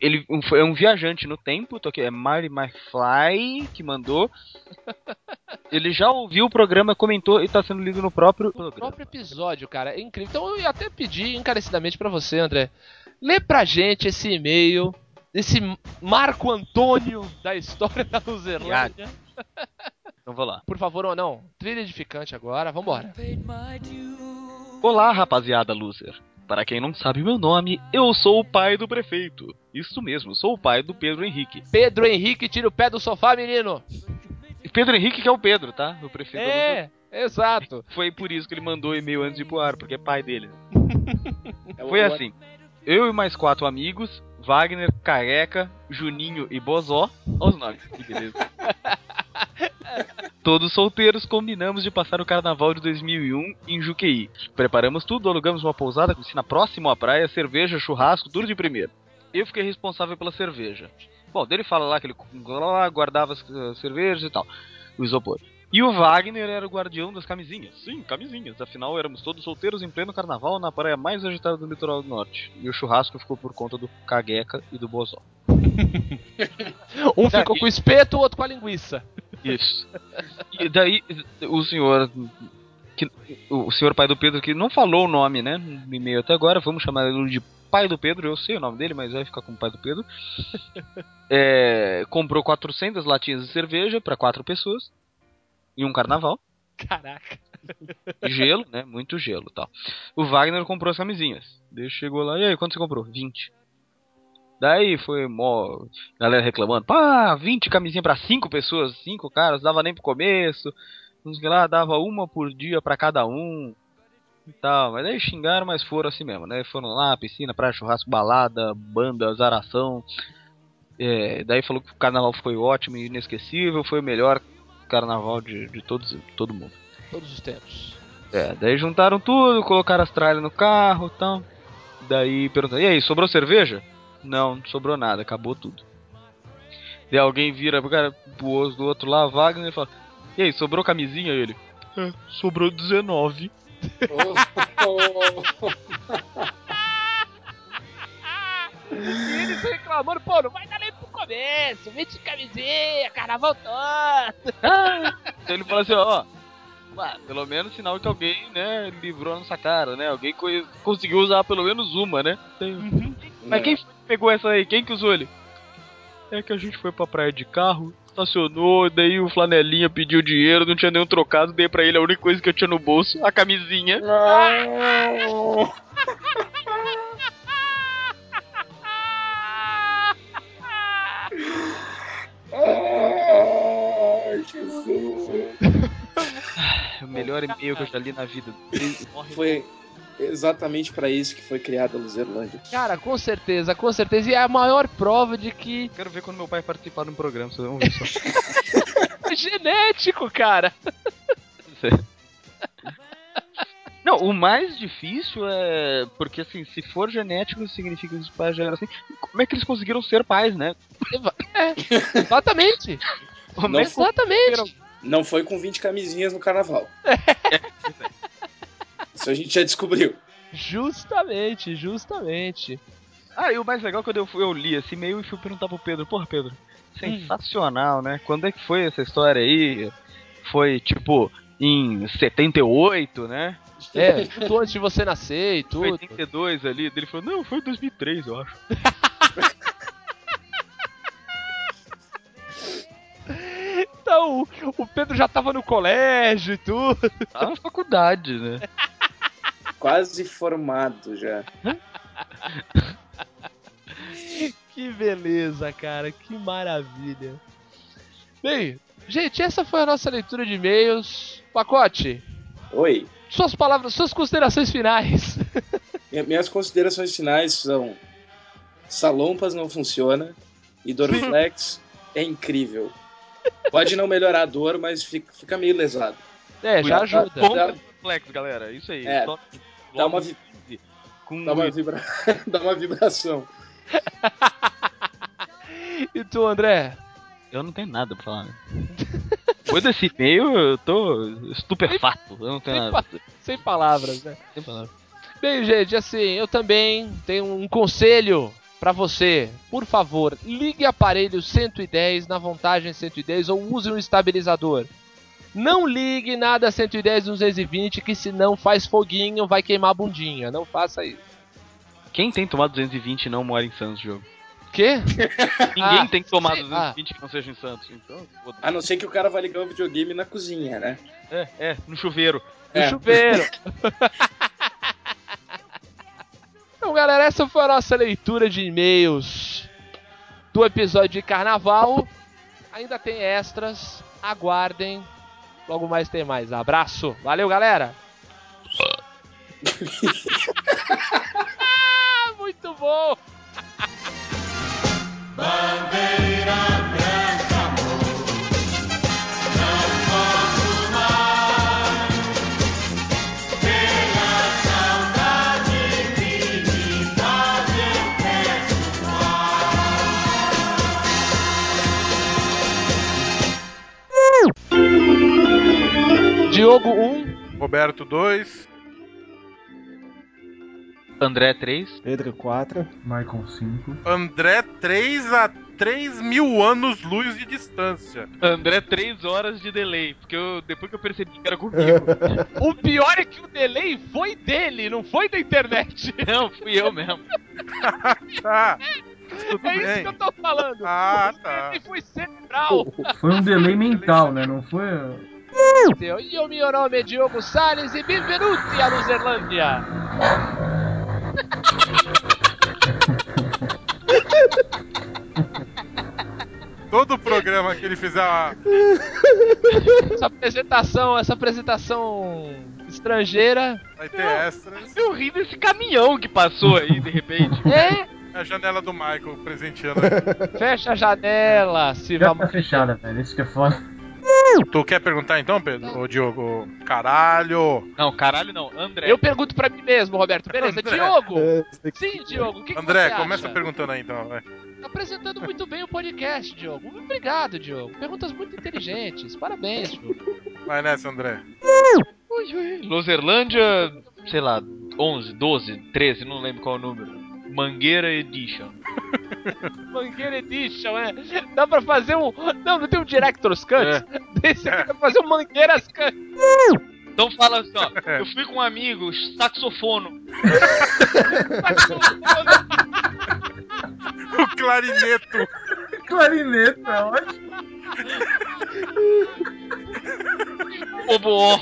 ele um- foi um viajante no tempo, tô aqui, é Mary MyFly que mandou. Ele já ouviu o programa, comentou e tá sendo lido no próprio No programa. próprio episódio, cara. É incrível. Então eu ia até pedir encarecidamente pra você, André. Lê pra gente esse e-mail desse Marco Antônio da história da Luzerlândia. Então vou lá. Por favor, ou não. Trilha edificante agora. Vambora. Olá, rapaziada loser. Para quem não sabe meu nome, eu sou o pai do prefeito. Isso mesmo, sou o pai do Pedro Henrique. Pedro Henrique, tira o pé do sofá, menino. Pedro Henrique que é o Pedro, tá? O prefeito. É, exato. Foi por isso que ele mandou o e-mail antes de ir pro ar, porque é pai dele. Foi assim. Eu e mais quatro amigos, Wagner, Careca, Juninho e Bozó. Olha os nomes, que beleza. Todos solteiros, combinamos de passar o carnaval de 2001 em Juqueí. Preparamos tudo, alugamos uma pousada com piscina próximo à praia, cerveja, churrasco, tudo de primeiro. Eu fiquei responsável pela cerveja. Bom, dele fala lá que ele guardava as cervejas e tal, o isopor. E o Wagner era o guardião das camisinhas. Sim, camisinhas. Afinal, éramos todos solteiros em pleno carnaval na praia mais agitada do litoral do norte. E o churrasco ficou por conta do Cagueca e do Bozó. Um ficou com o espeto, o outro com a linguiça. Isso. E daí, o senhor. Que, o senhor pai do Pedro, que não falou o nome, né? No e-mail até agora, vamos chamar ele de pai do Pedro. Eu sei o nome dele, mas vai ficar como pai do Pedro. É, comprou 400 latinhas de cerveja para quatro pessoas. Em um carnaval. Caraca. Gelo, né? Muito gelo e tal. O Wagner comprou as camisinhas. Daí chegou lá, e aí, quanto você comprou? 20. Daí foi mó. Galera reclamando, pá, 20 camisinhas pra 5 pessoas, 5 caras, dava nem pro começo. Uns lá dava uma por dia pra cada um. E tal. Mas aí xingaram, mas foram assim mesmo, né? Foram lá, piscina, praia, churrasco, balada, banda, azaração. É, daí falou que o carnaval foi ótimo e inesquecível, foi o melhor carnaval de, de todos, todo mundo. Todos os tempos. É, daí juntaram tudo, colocaram as tralhas no carro e tal. Daí perguntaram, e aí, sobrou cerveja? Não, não sobrou nada, acabou tudo. Daí alguém vira pro cara pro osso do outro lá, Wagner, e fala, e aí, sobrou camisinha? ele, é, sobrou 19. E eles reclamando, pô, não vai dar nem pro começo. 20 camisinha, carnaval todo. Então ele fala assim, ó, ah, pelo menos sinal que alguém, né, livrou a nossa cara, né? Alguém co- conseguiu usar pelo menos uma, né? Mas quem foi que pegou essa aí? Quem que usou ele? É que a gente foi pra praia de carro, estacionou, daí o flanelinha pediu dinheiro, não tinha nenhum trocado, dei pra ele a única coisa que eu tinha no bolso, a camisinha. o melhor e-mail que eu já li na vida. Foi exatamente pra isso que foi criada a Luzerlândia. Cara, com certeza, com certeza. E é a maior prova de que Quero ver quando meu pai participar de um programa, vocês vão ver só. é genético, cara. Não, o mais difícil é. Porque assim, se for genético, significa que os pais já eram assim. Como é que eles conseguiram ser pais, né? É, exatamente. Como Não é que Exatamente. Não foi com 20 camisinhas no carnaval. Isso a gente já descobriu. Justamente, justamente. Ah, e o mais legal é quando eu, fui- eu li esse e-mail e fui perguntar pro Pedro, porra, Pedro, sensacional, né? Quando é que foi essa história aí? Foi tipo em 78, né? É, tudo antes de você nascer e tudo. 82 ali. Ele falou, não, foi em 2003, eu acho. Então, o Pedro já tava no colégio e tudo. Tá na faculdade, né? Quase formado já. Que beleza, cara, que maravilha. Bem, gente, essa foi a nossa leitura de e-mails. Pacote, Oi. suas palavras, suas considerações finais. Minha- Minhas considerações finais são: Salompas não funciona e Dorflex é incrível. Pode não melhorar a dor, mas fica, fica meio lesado. É, já ajuda. Compra Flex, galera. Isso aí. É, dá uma vi- 15, Com Dá uma, vibra... Dá uma vibração. E tu, André? Eu não tenho nada pra falar, né? Depois desse e-mail, eu tô estupefato. Eu não tenho Sem, nada. pa- sem palavras, né? Sem palavras. Bem, gente, assim, eu também tenho um conselho pra você. Por favor, ligue aparelho 110 na vantagem 110 ou use um estabilizador. Não ligue nada 110 220 que senão faz foguinho, vai queimar a bundinha. Não faça isso. Quem tem tomado 220 e não mora em Santos, jogo? Quê? Ninguém Ah, tem tomado sei- 220 que não seja em Santos. Então. A não ser que o cara vai ligar o videogame na cozinha, né? é, é, no chuveiro. No É. chuveiro. então, galera, essa foi a nossa leitura de e-mails do episódio de carnaval. Ainda tem extras. Aguardem. Logo mais tem mais. Abraço. Valeu, galera. Diogo 1. Roberto 2. André 3. Pedro 4. Michael 5. André 3 a 3 mil anos luz de distância. André 3 horas de delay. Porque eu, depois que eu percebi que era comigo. O pior é que o delay foi dele, não foi da internet. não, fui eu mesmo. Tá. Tudo É isso bem. que eu tô falando. Ah, o tá. delay foi cerebral. Foi um delay mental, né? Não foi. E o meu nome é Diogo Salles e benvenuti a Luzerlândia. Todo programa que ele fizer uma... Essa apresentação, essa apresentação estrangeira. vai ter extras. Eu ri desse caminhão que passou aí, de repente. É, É a janela do Michael presenteando. fecha a janela, se Já tá fechada, velho. Isso que é foda. Tu quer perguntar então, Pedro? Ô, Diogo. Caralho. Não, caralho não. André. Eu pergunto pra mim mesmo, Roberto. Beleza, André. Diogo. É, Sim, Diogo. O que, que André, você começa acha? perguntando aí então. Vai. Tá apresentando muito bem o podcast, Diogo. Obrigado, Diogo. Perguntas muito inteligentes. Parabéns, Diogo. Vai nessa, André. Luzerlândia, sei lá, 11, 12, 13, não lembro qual é o número. Mangueira Edition. Mangueira Edition, é. Dá pra fazer um. Não, não tem um Director's Cut? É. Desse aqui dá pra fazer um Mangueiras Cut. Então fala assim, ó. Eu fui com um amigo, saxofono. O clarineto. Clarineta, é ótimo. Oboó.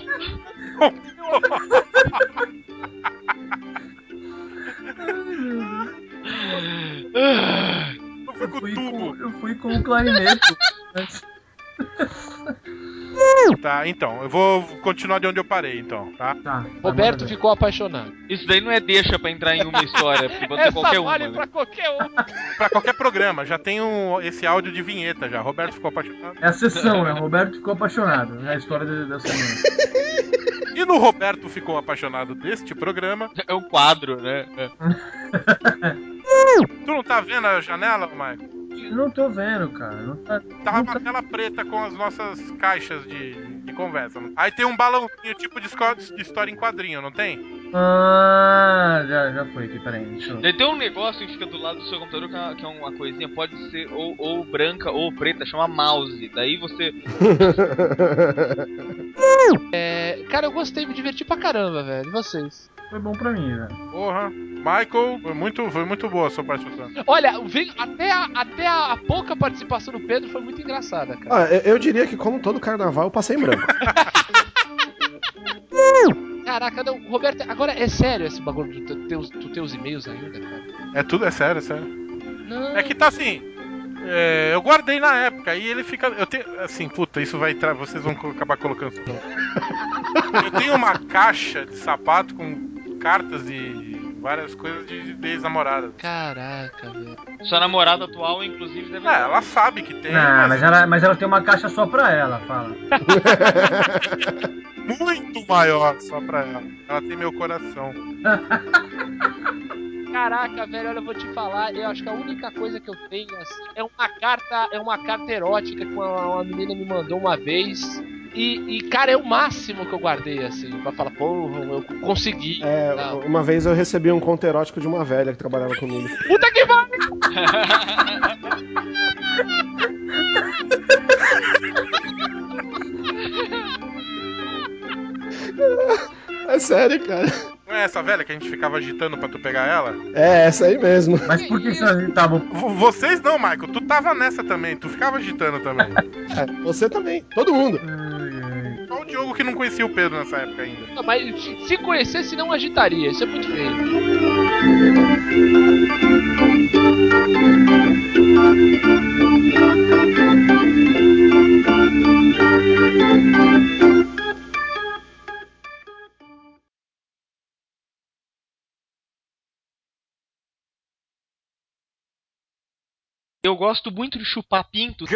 Eu fui com Fui tubo. com, eu fui com o clarinete. Tá, então, eu vou continuar de onde eu parei, então, tá? Tá. Roberto ficou apaixonado. Isso daí não é deixa pra entrar em uma história, porque pode ser Essa qualquer uma. vale né? pra qualquer um. Pra qualquer programa, já tem um, esse áudio de vinheta já. Roberto ficou apaixonado. É a sessão, né? Roberto ficou apaixonado. É a história da, da semana. E no Roberto ficou apaixonado deste programa. É um quadro, né? Tu não tá vendo a janela, Michael? Não tô vendo, cara. Não tá... Tava não uma tá- tela preta com as nossas caixas de, de conversa. Aí tem um balãozinho tipo de, história em quadrinho, não tem? Ah, já, já foi aqui, peraí. Deixa eu... Tem um negócio que fica do lado do seu computador que é, que é uma coisinha, pode ser ou, ou branca ou preta, chama mouse. Daí você. É, cara, eu gostei, me diverti pra caramba, velho. E vocês? Foi bom pra mim, velho. Porra. Michael, foi muito, foi muito boa a sua participação. Olha, até, a, até a, pouca participação do Pedro foi muito engraçada, cara. Ah, eu, eu diria que como todo carnaval eu passei em branco. Caraca, não, Roberto, agora é sério esse bagulho do teu- teus, do teus e-mails ainda, cara? É tudo, é sério, é sério. Não. É que tá assim. é, eu guardei na época e ele fica. Eu tenho. Assim, puta, isso vai entrar. Vocês vão acabar colocando. Eu tenho uma caixa de sapato com cartas de várias coisas de, de ex-namorada. Caraca, velho. Sua namorada atual, inclusive, deve. É, ela sabe que tem. Não, mas ela, mas ela tem uma caixa só pra ela, fala. muito maior só pra ela. Ela tem meu coração. Caraca, velho, olha, eu vou te falar, eu acho que a única coisa que eu tenho assim, é uma carta, é uma carta erótica que uma, uma menina me mandou uma vez. E, e, cara, é o máximo que eu guardei, assim, pra falar, porra, eu consegui. É, Não. uma vez eu recebi um conto erótico de uma velha que trabalhava comigo. Puta que pariu! É sério, cara. Não é essa velha que a gente ficava agitando pra tu pegar ela? É, essa aí mesmo. Mas por que vocês estavam. V- Vocês não, Michael. Tu tava nessa também. Tu ficava agitando também. É, você também, todo mundo. Só o Diogo que não conhecia o Pedro nessa época ainda. Não, Mas se- se conhecesse, não agitaria, isso é muito feio. Eu gosto muito de chupar pinto.